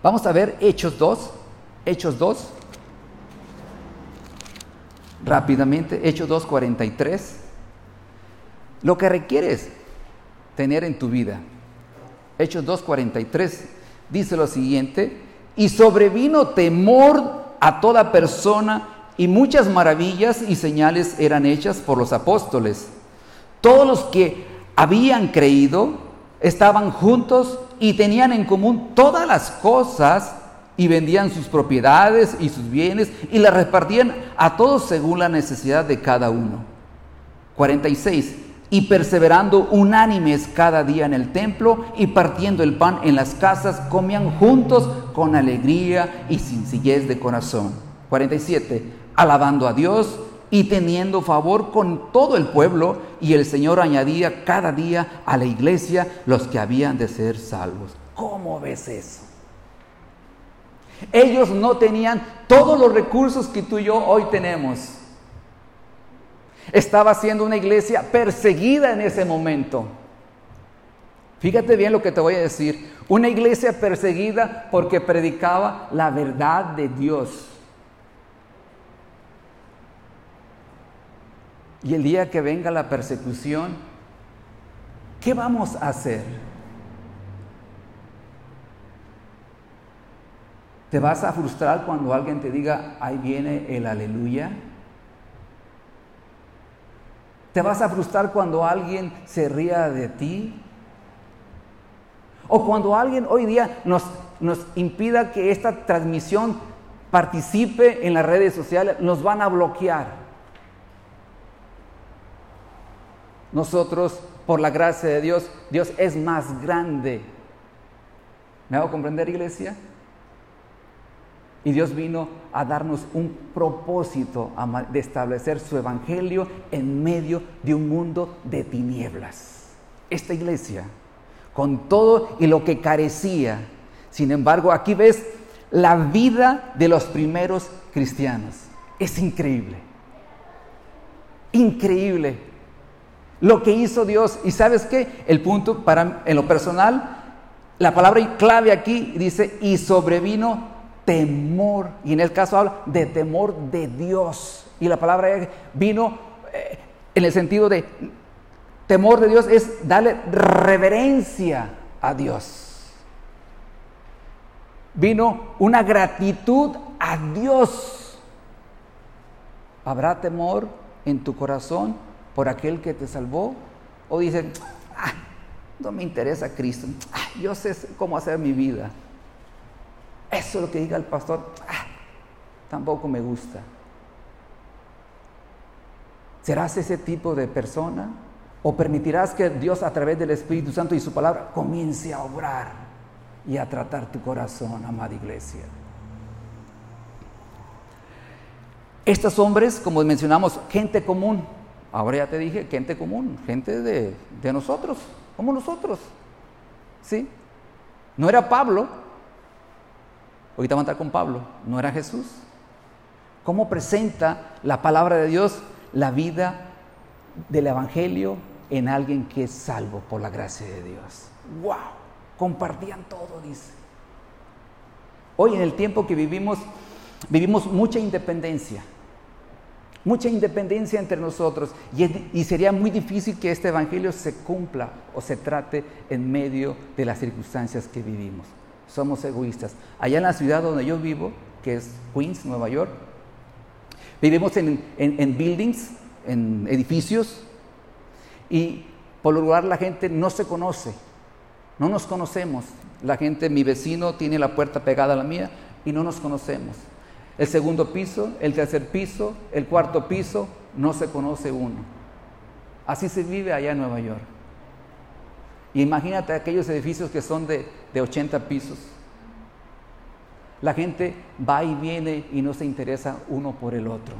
Vamos a ver Hechos 2, Hechos 2, rápidamente, Hechos 2, 43. Lo que requieres tener en tu vida. Hechos 2.43 dice lo siguiente, y sobrevino temor a toda persona y muchas maravillas y señales eran hechas por los apóstoles. Todos los que habían creído estaban juntos y tenían en común todas las cosas y vendían sus propiedades y sus bienes y las repartían a todos según la necesidad de cada uno. 46 y perseverando unánimes cada día en el templo y partiendo el pan en las casas, comían juntos con alegría y sencillez de corazón. 47. Alabando a Dios y teniendo favor con todo el pueblo, y el Señor añadía cada día a la iglesia los que habían de ser salvos. ¿Cómo ves eso? Ellos no tenían todos los recursos que tú y yo hoy tenemos. Estaba siendo una iglesia perseguida en ese momento. Fíjate bien lo que te voy a decir. Una iglesia perseguida porque predicaba la verdad de Dios. Y el día que venga la persecución, ¿qué vamos a hacer? ¿Te vas a frustrar cuando alguien te diga, ahí viene el aleluya? ¿Te vas a frustrar cuando alguien se ría de ti? O cuando alguien hoy día nos, nos impida que esta transmisión participe en las redes sociales, nos van a bloquear. Nosotros, por la gracia de Dios, Dios es más grande. ¿Me hago comprender, iglesia? Y Dios vino a darnos un propósito de establecer su evangelio en medio de un mundo de tinieblas. Esta iglesia, con todo y lo que carecía, sin embargo, aquí ves la vida de los primeros cristianos. Es increíble. Increíble lo que hizo Dios. Y sabes qué? El punto para en lo personal, la palabra clave aquí dice y sobrevino temor. Y en el caso habla de temor de Dios. Y la palabra vino eh, en el sentido de temor de Dios es darle reverencia a Dios. Vino una gratitud a Dios. ¿Habrá temor en tu corazón por aquel que te salvó? ¿O dicen, ah, no me interesa Cristo, yo sé cómo hacer mi vida? Eso es lo que diga el pastor, ah, tampoco me gusta. ¿Serás ese tipo de persona? ¿O permitirás que Dios a través del Espíritu Santo y su palabra comience a obrar y a tratar tu corazón, amada iglesia? Estos hombres, como mencionamos, gente común. Ahora ya te dije, gente común, gente de, de nosotros, como nosotros. ¿Sí? No era Pablo, Ahorita vamos a estar con Pablo, no era Jesús. ¿Cómo presenta la palabra de Dios la vida del Evangelio en alguien que es salvo por la gracia de Dios? ¡Wow! Compartían todo, dice. Hoy en el tiempo que vivimos, vivimos mucha independencia. Mucha independencia entre nosotros. Y, y sería muy difícil que este Evangelio se cumpla o se trate en medio de las circunstancias que vivimos somos egoístas. Allá en la ciudad donde yo vivo, que es Queens, Nueva York, vivimos en, buildings, en edificios, y por lo lugar la gente no se conoce. No nos conocemos. La gente, mi vecino tiene la puerta pegada a la mía y no nos conocemos. El segundo piso, el tercer piso, el cuarto piso, no se conoce uno. Así se vive allá en Nueva York. Y imagínate aquellos edificios que son de, de 80 pisos. La gente va y viene y no se interesa uno por el otro.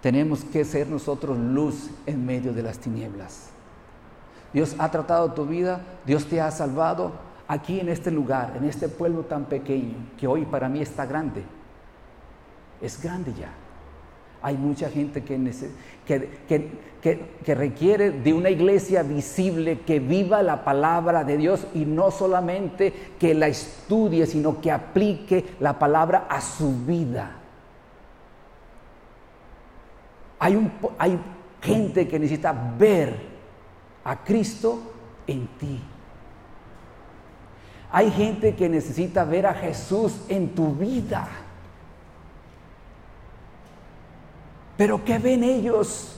Tenemos que ser nosotros luz en medio de las tinieblas. Dios ha tratado tu vida, Dios te ha salvado aquí en este lugar, en este pueblo tan pequeño, que hoy para mí está grande. Es grande ya. Hay mucha gente que, que, requiere de una iglesia visible que viva la palabra de Dios y no solamente que la estudie, sino que aplique la palabra a su vida. Hay, gente que necesita ver a Cristo en ti. Hay gente que necesita ver a Jesús en tu vida. Pero ¿qué ven ellos?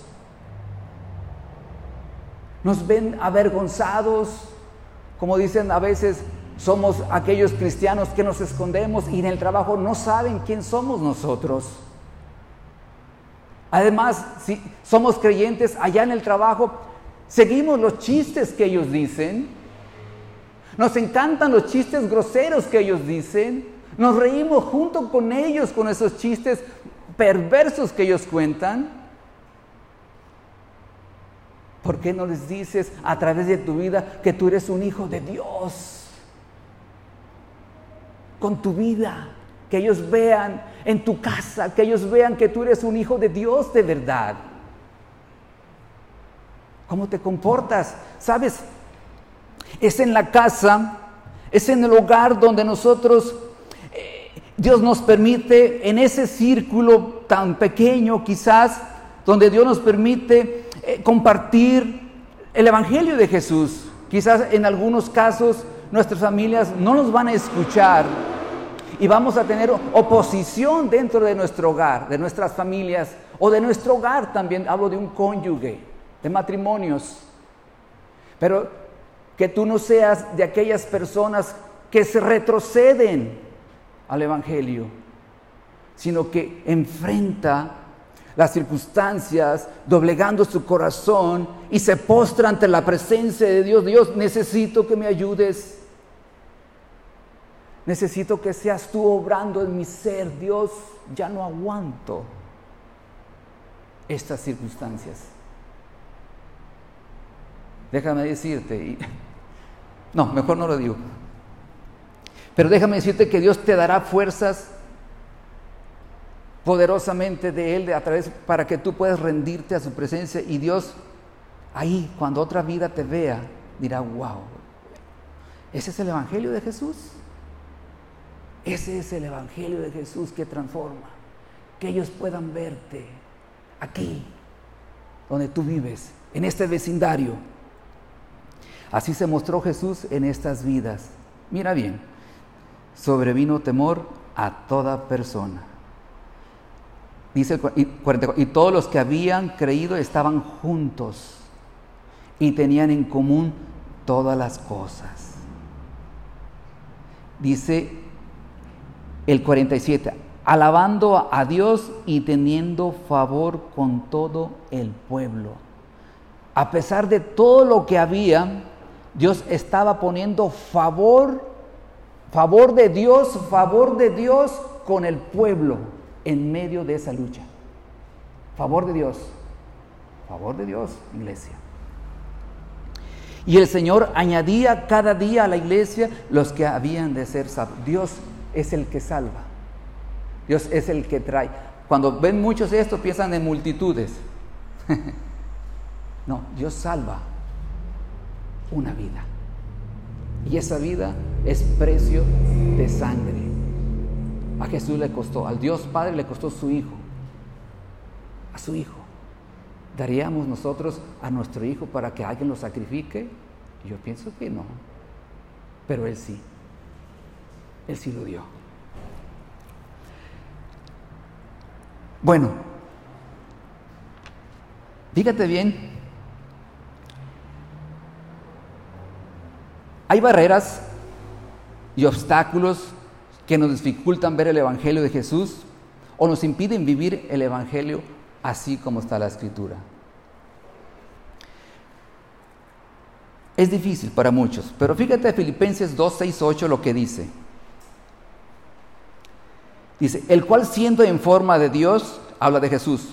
Nos ven avergonzados, como dicen a veces, somos aquellos cristianos que nos escondemos y en el trabajo no saben quién somos nosotros. Además, si somos creyentes allá en el trabajo, seguimos los chistes que ellos dicen. Nos encantan los chistes groseros que ellos dicen. Nos reímos junto con ellos con esos chistes perversos que ellos cuentan? ¿Por qué no les dices a través de tu vida que tú eres un hijo de Dios? Con tu vida, que ellos vean en tu casa, que ellos vean que tú eres un hijo de Dios de verdad. ¿Cómo te comportas? ¿Sabes? Es en la casa, es en el hogar donde nosotros Dios nos permite en ese círculo tan pequeño quizás, donde Dios nos permite eh, compartir el Evangelio de Jesús. Quizás en algunos casos nuestras familias no nos van a escuchar y vamos a tener oposición dentro de nuestro hogar, de nuestras familias o de nuestro hogar también. Hablo de un cónyuge, de matrimonios. Pero que tú no seas de aquellas personas que se retroceden al Evangelio, sino que enfrenta las circunstancias, doblegando su corazón y se postra ante la presencia de Dios. Dios, necesito que me ayudes. Necesito que seas tú obrando en mi ser. Dios, ya no aguanto estas circunstancias. Déjame decirte, no, mejor no lo digo. Pero déjame decirte que Dios te dará fuerzas poderosamente de Él a través para que tú puedas rendirte a su presencia y Dios ahí cuando otra vida te vea dirá, wow, ese es el Evangelio de Jesús. Ese es el Evangelio de Jesús que transforma. Que ellos puedan verte aquí, donde tú vives, en este vecindario. Así se mostró Jesús en estas vidas. Mira bien, sobrevino temor a toda persona. Dice el y todos los que habían creído estaban juntos y tenían en común todas las cosas. Dice el 47, alabando a Dios y teniendo favor con todo el pueblo. A pesar de todo lo que había, Dios estaba poniendo favor Favor de Dios, favor de Dios con el pueblo en medio de esa lucha. Favor de Dios, favor de Dios, iglesia. Y el Señor añadía cada día a la iglesia los que habían de ser salvos. Dios es el que salva. Dios es el que trae. Cuando ven muchos esto piensan en multitudes. no, Dios salva una vida. Y esa vida es precio de sangre. A Jesús le costó, al Dios Padre le costó su Hijo, a su Hijo. ¿Daríamos nosotros a nuestro Hijo para que alguien lo sacrifique? Yo pienso que no, pero Él sí, Él sí lo dio. Bueno, fíjate bien, Hay barreras y obstáculos que nos dificultan ver el Evangelio de Jesús o nos impiden vivir el Evangelio así como está la Escritura. Es difícil para muchos, pero fíjate Filipenses 2, 6, 8 lo que dice. Dice, el cual siendo en forma de Dios, habla de Jesús,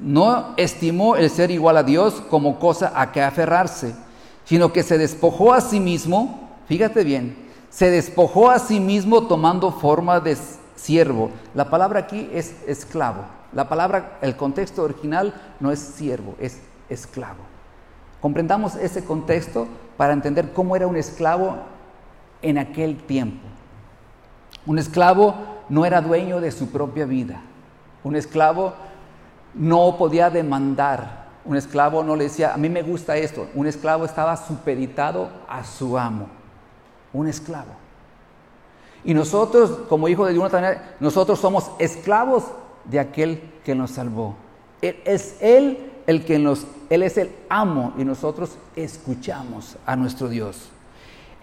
no estimó el ser igual a Dios como cosa a que aferrarse, sino que se despojó a sí mismo, fíjate bien, se despojó a sí mismo tomando forma de siervo. La palabra aquí es esclavo. La palabra, el contexto original no es siervo, es esclavo. Comprendamos ese contexto para entender cómo era un esclavo en aquel tiempo. Un esclavo no era dueño de su propia vida. Un esclavo no podía demandar. Un esclavo no le decía, a mí me gusta esto. Un esclavo estaba supeditado a su amo. Un esclavo. Y nosotros, como hijo de Dios, nosotros somos esclavos de aquel que nos salvó. es Él el que nos, Él es el amo y nosotros escuchamos a nuestro Dios.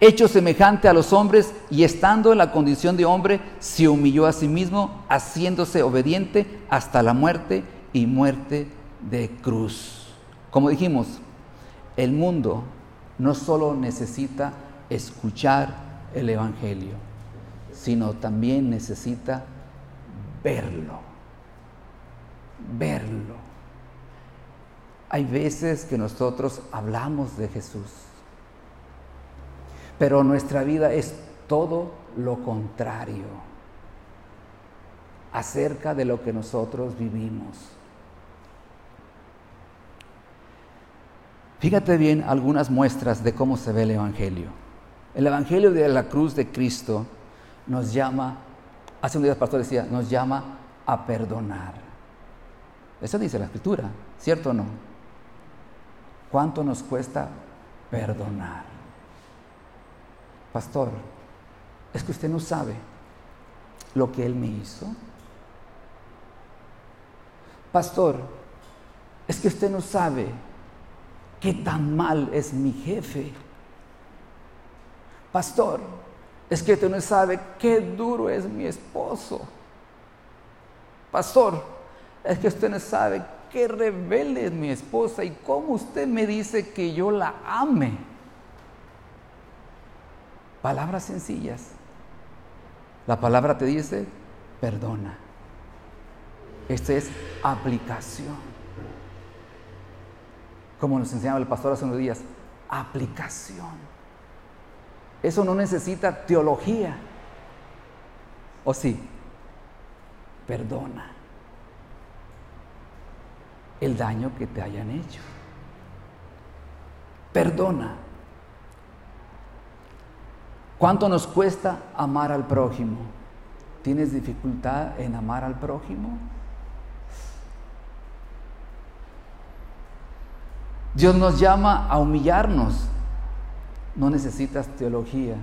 Hecho semejante a los hombres y estando en la condición de hombre, se humilló a sí mismo, haciéndose obediente hasta la muerte y muerte de cruz. Como dijimos, el mundo no solo necesita escuchar el Evangelio, sino también necesita verlo, verlo. Hay veces que nosotros hablamos de Jesús, pero nuestra vida es todo lo contrario acerca de lo que nosotros vivimos. Fíjate bien algunas muestras de cómo se ve el Evangelio. El Evangelio de la cruz de Cristo nos llama, hace un día el pastor decía, nos llama a perdonar. Eso dice la escritura, ¿cierto o no? ¿Cuánto nos cuesta perdonar? Pastor, es que usted no sabe lo que Él me hizo. Pastor, es que usted no sabe ¿Qué tan mal es mi jefe? Pastor, es que usted no sabe qué duro es mi esposo. Pastor, es que usted no sabe qué rebelde es mi esposa y cómo usted me dice que yo la ame. Palabras sencillas. La palabra te dice, perdona. Esta es aplicación como nos enseñaba el pastor hace unos días, aplicación. Eso no necesita teología. ¿O sí? Perdona el daño que te hayan hecho. Perdona. ¿Cuánto nos cuesta amar al prójimo? ¿Tienes dificultad en amar al prójimo? Dios nos llama a humillarnos. No necesitas teología.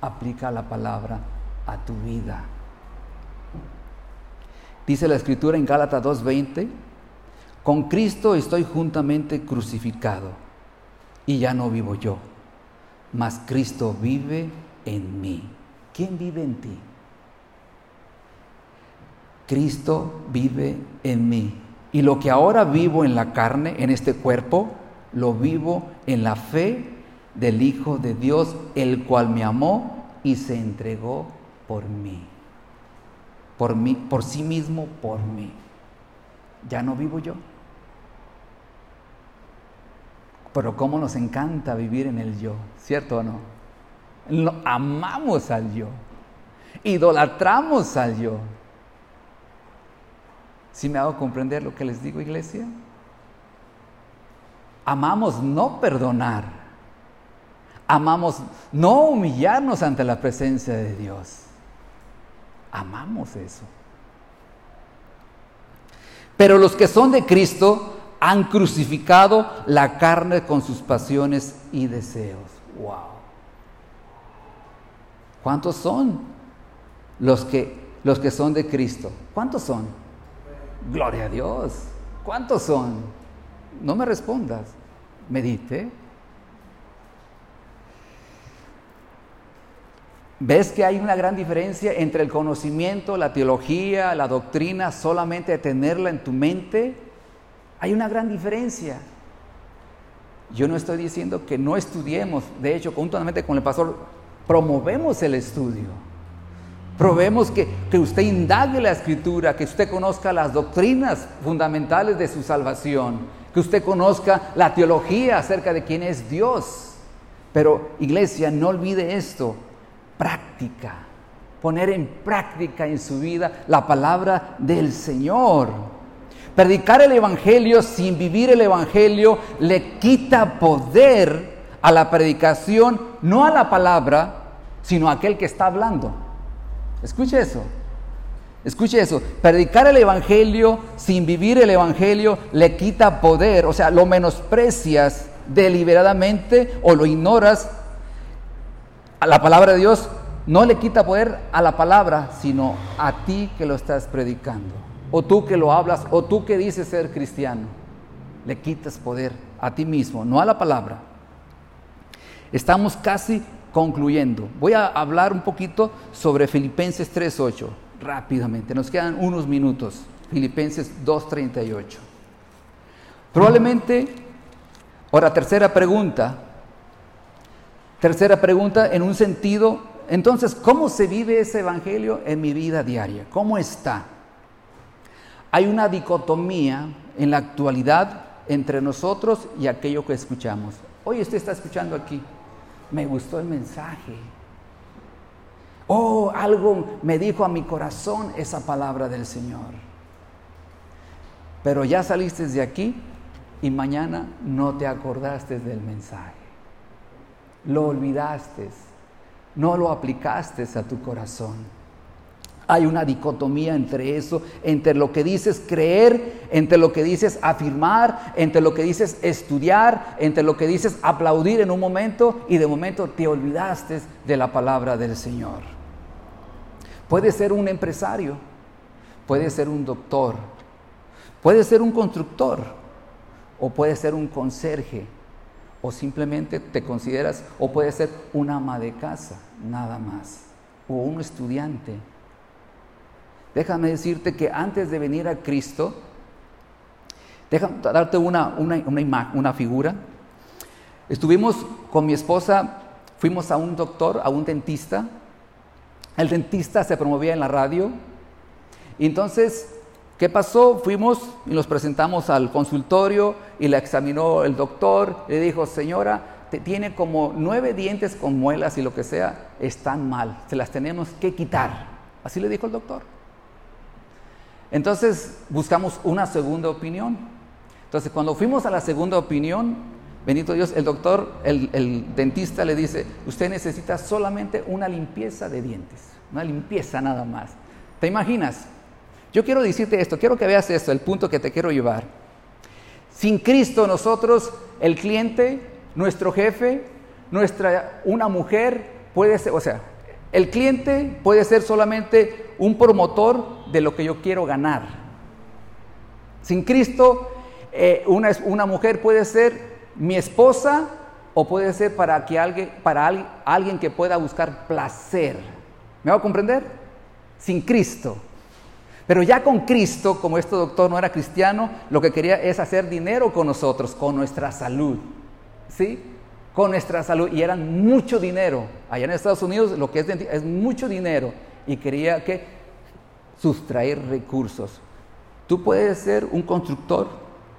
Aplica la palabra a tu vida. Dice la escritura en Gálatas 2:20, con Cristo estoy juntamente crucificado y ya no vivo yo, mas Cristo vive en mí. ¿Quién vive en ti? Cristo vive en mí. Y lo que ahora vivo en la carne, en este cuerpo, lo vivo en la fe del Hijo de Dios, el cual me amó y se entregó por mí. Por mí, por sí mismo, por mí. Ya no vivo yo. Pero cómo nos encanta vivir en el yo, ¿cierto o no? amamos al yo. Idolatramos al yo. ¿Sí me hago comprender lo que les digo, iglesia? Amamos no perdonar. Amamos no humillarnos ante la presencia de Dios. Amamos eso. Pero los que son de Cristo han crucificado la carne con sus pasiones y deseos. Wow. ¿Cuántos son los que los que son de Cristo? ¿Cuántos son? Gloria a Dios. ¿Cuántos son? No me respondas. Medite. ¿Ves que hay una gran diferencia entre el conocimiento, la teología, la doctrina, solamente tenerla en tu mente? Hay una gran diferencia. Yo no estoy diciendo que no estudiemos, de hecho, juntamente con el pastor, promovemos el estudio. Probemos que, que usted indague la escritura, que usted conozca las doctrinas fundamentales de su salvación, que usted conozca la teología acerca de quién es Dios. Pero iglesia, no olvide esto, práctica, poner en práctica en su vida la palabra del Señor. Predicar el Evangelio sin vivir el Evangelio le quita poder a la predicación, no a la palabra, sino a aquel que está hablando. Escuche eso. Escuche eso. Predicar el Evangelio sin vivir el Evangelio le quita poder, o sea, lo menosprecias deliberadamente o lo ignoras a la palabra de Dios no le quita poder a la palabra, sino a ti que lo estás predicando, o tú que lo hablas, o tú que dices ser cristiano. Le quitas poder a ti mismo, no a la palabra. Estamos casi concluyendo. Voy a hablar un poquito sobre Filipenses 3.8, rápidamente. Nos quedan unos minutos. Filipenses 2.38. Probablemente, ahora tercera pregunta, Tercera pregunta, en un sentido, entonces, ¿cómo se vive ese evangelio en mi vida diaria? ¿Cómo está? Hay una dicotomía en la actualidad entre nosotros y aquello que escuchamos. Hoy usted está escuchando aquí, me gustó el mensaje. Oh, algo me dijo a mi corazón esa palabra del Señor. Pero ya saliste de aquí y mañana no te acordaste del mensaje lo olvidaste, no lo aplicaste a tu corazón. Hay una dicotomía entre eso, entre lo que dices creer, entre lo que dices afirmar, entre lo que dices estudiar, entre lo que dices aplaudir en un momento y de momento te olvidaste de la palabra del Señor. Puede ser un empresario, puede ser un doctor, puede ser un constructor o puede ser un conserje o simplemente te consideras, o puede ser una ama de casa, nada más, o un estudiante. Déjame decirte que antes de venir a Cristo, déjame darte una, una, una figura. Estuvimos con mi esposa, fuimos a un doctor, a un dentista. El dentista se promovía en la radio. Entonces ¿Qué pasó? Fuimos y nos presentamos al consultorio y la examinó el doctor. Le dijo, señora, te, tiene como nueve dientes con muelas y lo que sea, están mal, se las tenemos que quitar. Así le dijo el doctor. Entonces buscamos una segunda opinión. Entonces cuando fuimos a la segunda opinión, bendito Dios, el doctor, el, dentista le dice, usted necesita solamente una limpieza de dientes, una limpieza nada más. ¿Te imaginas? Yo quiero decirte esto, quiero que veas esto, el punto que te quiero llevar. Sin Cristo nosotros, el cliente, nuestro jefe, nuestra, una mujer puede ser, o sea, el cliente puede ser solamente un promotor de lo que yo quiero ganar. Sin Cristo, eh, una, una, mujer puede ser mi esposa o puede ser para, que alguien, para alguien que pueda buscar placer. ¿Me va a comprender? Sin Cristo. Pero ya con Cristo, como este doctor no era cristiano, lo que quería es hacer dinero con nosotros, con nuestra salud. ¿Sí? Con nuestra salud. Y eran mucho dinero. Allá en Estados Unidos lo que es, es mucho dinero. Y quería que sustraer recursos. Tú puedes ser un constructor,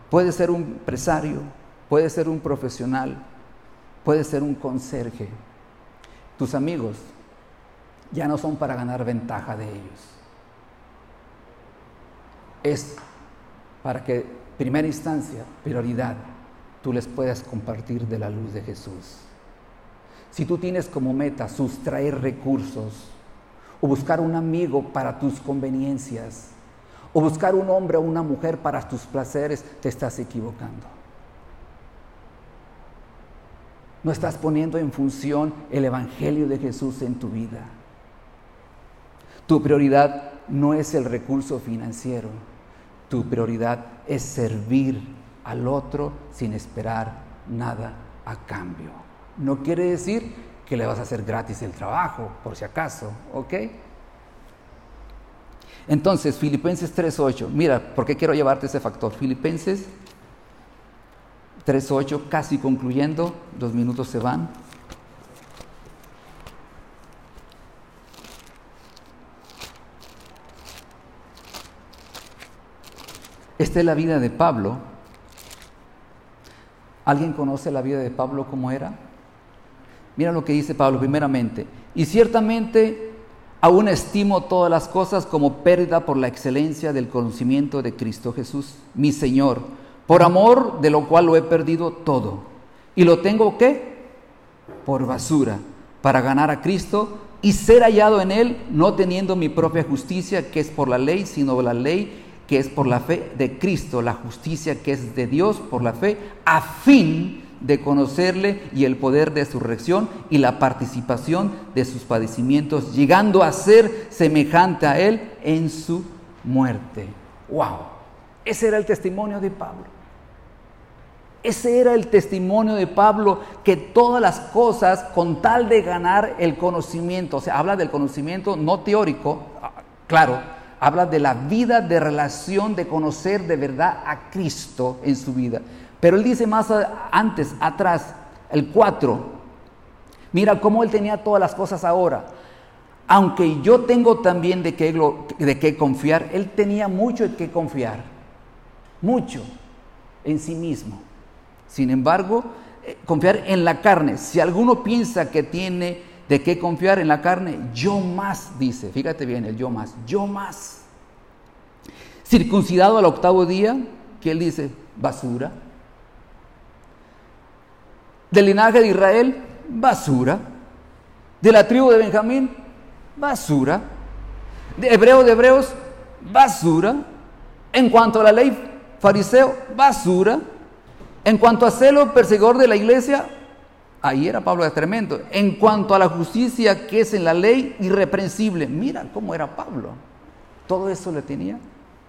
puedes ser un empresario, puedes ser un profesional, puedes ser un conserje. Tus amigos ya no son para ganar ventaja de ellos es para que, primera instancia, prioridad, tú les puedas compartir de la luz de Jesús. Si tú tienes como meta sustraer recursos o buscar un amigo para tus conveniencias o buscar un hombre o una mujer para tus placeres, te estás equivocando. No estás poniendo en función el Evangelio de Jesús en tu vida. Tu prioridad no es el recurso financiero tu prioridad es servir al otro sin esperar nada a cambio. No quiere decir que le vas a hacer gratis el trabajo, por si acaso, ¿ok? Entonces, Filipenses 3.8, mira, ¿por qué quiero llevarte ese factor? Filipenses 3.8, casi concluyendo, dos minutos se van. Esta es la vida de Pablo. ¿Alguien conoce la vida de Pablo cómo era? Mira lo que dice Pablo primeramente. Y ciertamente aún estimo todas las cosas como pérdida por la excelencia del conocimiento de Cristo Jesús, mi Señor, por amor de lo cual lo he perdido todo. ¿Y lo tengo qué? Por basura, para ganar a Cristo y ser hallado en Él, no teniendo mi propia justicia, que es por la ley, sino la ley que es por la fe de Cristo, la justicia que es de Dios por la fe, a fin de conocerle y el poder de su resurrección y la participación de sus padecimientos, llegando a ser semejante a Él en su muerte. ¡Wow! Ese era el testimonio de Pablo. Ese era el testimonio de Pablo, que todas las cosas con tal de ganar el conocimiento, o sea, habla del conocimiento no teórico, ah, claro, habla de la vida de relación, de conocer de verdad a Cristo en su vida. Pero él dice más antes, atrás, el 4, mira cómo él tenía todas las cosas ahora. Aunque yo tengo también de qué, de qué confiar, él tenía mucho de qué confiar, mucho en sí mismo. Sin embargo, eh, confiar en la carne. Si alguno piensa que tiene ¿De qué confiar en la carne? Yo más, dice. Fíjate bien, el yo más. Yo más. Circuncidado al octavo día, que él dice, basura. Del linaje de Israel, basura. De la tribu de Benjamín, basura. De hebreo de hebreos, basura. En cuanto a la ley, fariseo, basura. En cuanto a celo, perseguidor de la iglesia, Ahí era Pablo de tremendo. En cuanto a la justicia que es en la ley, irreprensible. Mira cómo era Pablo. Todo eso le tenía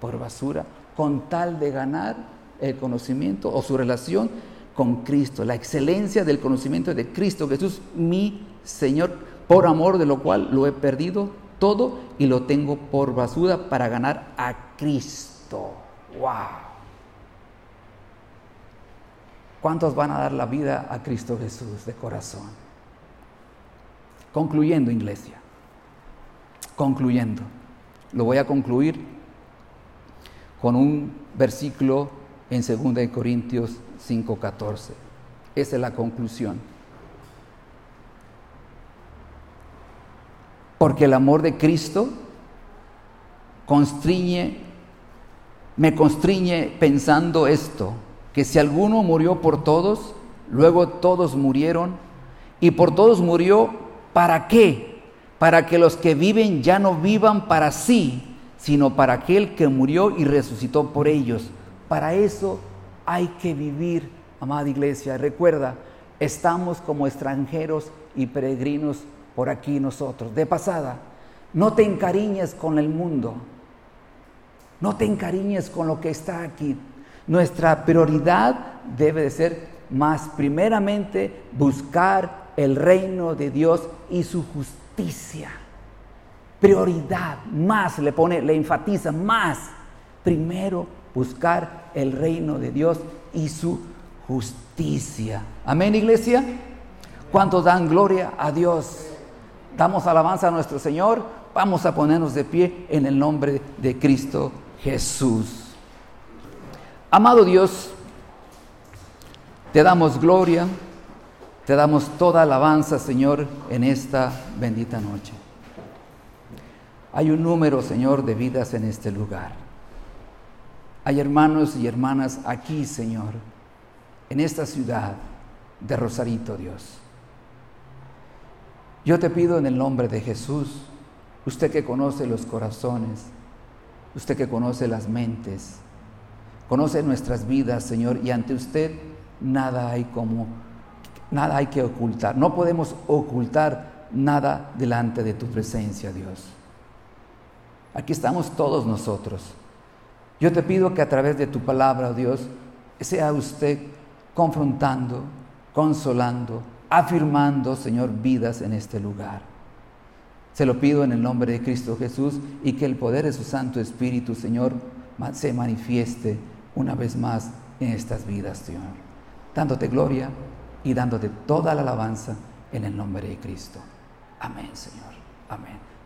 por basura con tal de ganar el conocimiento o su relación con Cristo, la excelencia del conocimiento de Cristo Jesús, mi Señor, por amor de lo cual lo he perdido todo y lo tengo por basura para ganar a Cristo. ¡Wow! ¿Cuántos van a dar la vida a Cristo Jesús de corazón? Concluyendo, iglesia. Concluyendo. Lo voy a concluir con un versículo en 2 Corintios 5:14. Esa es la conclusión. Porque el amor de Cristo constriñe, me constriñe pensando esto, que si alguno murió por todos, luego todos murieron, y por todos murió, ¿para qué? Para que los que viven ya no vivan para sí, sino para aquel que murió y resucitó por ellos. Para eso hay que vivir, amada iglesia. Recuerda, estamos como extranjeros y peregrinos por aquí nosotros. De pasada, no te encariñes con el mundo. No te encariñes con lo que está aquí. Nuestra prioridad debe de ser más primeramente buscar el reino de Dios y su justicia. Prioridad, más le pone, le enfatiza, más. Primero buscar el reino de Dios y su justicia. Amén, iglesia. ¿Cuántos dan gloria a Dios? Damos alabanza a nuestro Señor. Vamos a ponernos de pie en el nombre de Cristo Jesús. Amado Dios, te damos gloria, te damos toda alabanza, Señor, en esta bendita noche. Hay un número, Señor, de vidas en este lugar. Hay hermanos y hermanas aquí, Señor, en esta ciudad de Rosarito, Dios. Yo te pido en el nombre de Jesús, usted que conoce los corazones, usted que conoce las mentes, Conoce nuestras vidas, Señor, y ante usted nada hay como, nada hay que ocultar. No podemos ocultar nada delante de tu presencia, Dios. Aquí estamos todos nosotros. Yo te pido que a través de tu palabra, Dios, sea usted confrontando, consolando, afirmando, Señor, vidas en este lugar. Se lo pido en el nombre de Cristo Jesús y que el poder de su Santo Espíritu, Señor, se manifieste una vez más en estas vidas, Señor. Dándote gloria y dándote toda la alabanza en el nombre de Cristo. Amén, Señor. Amén.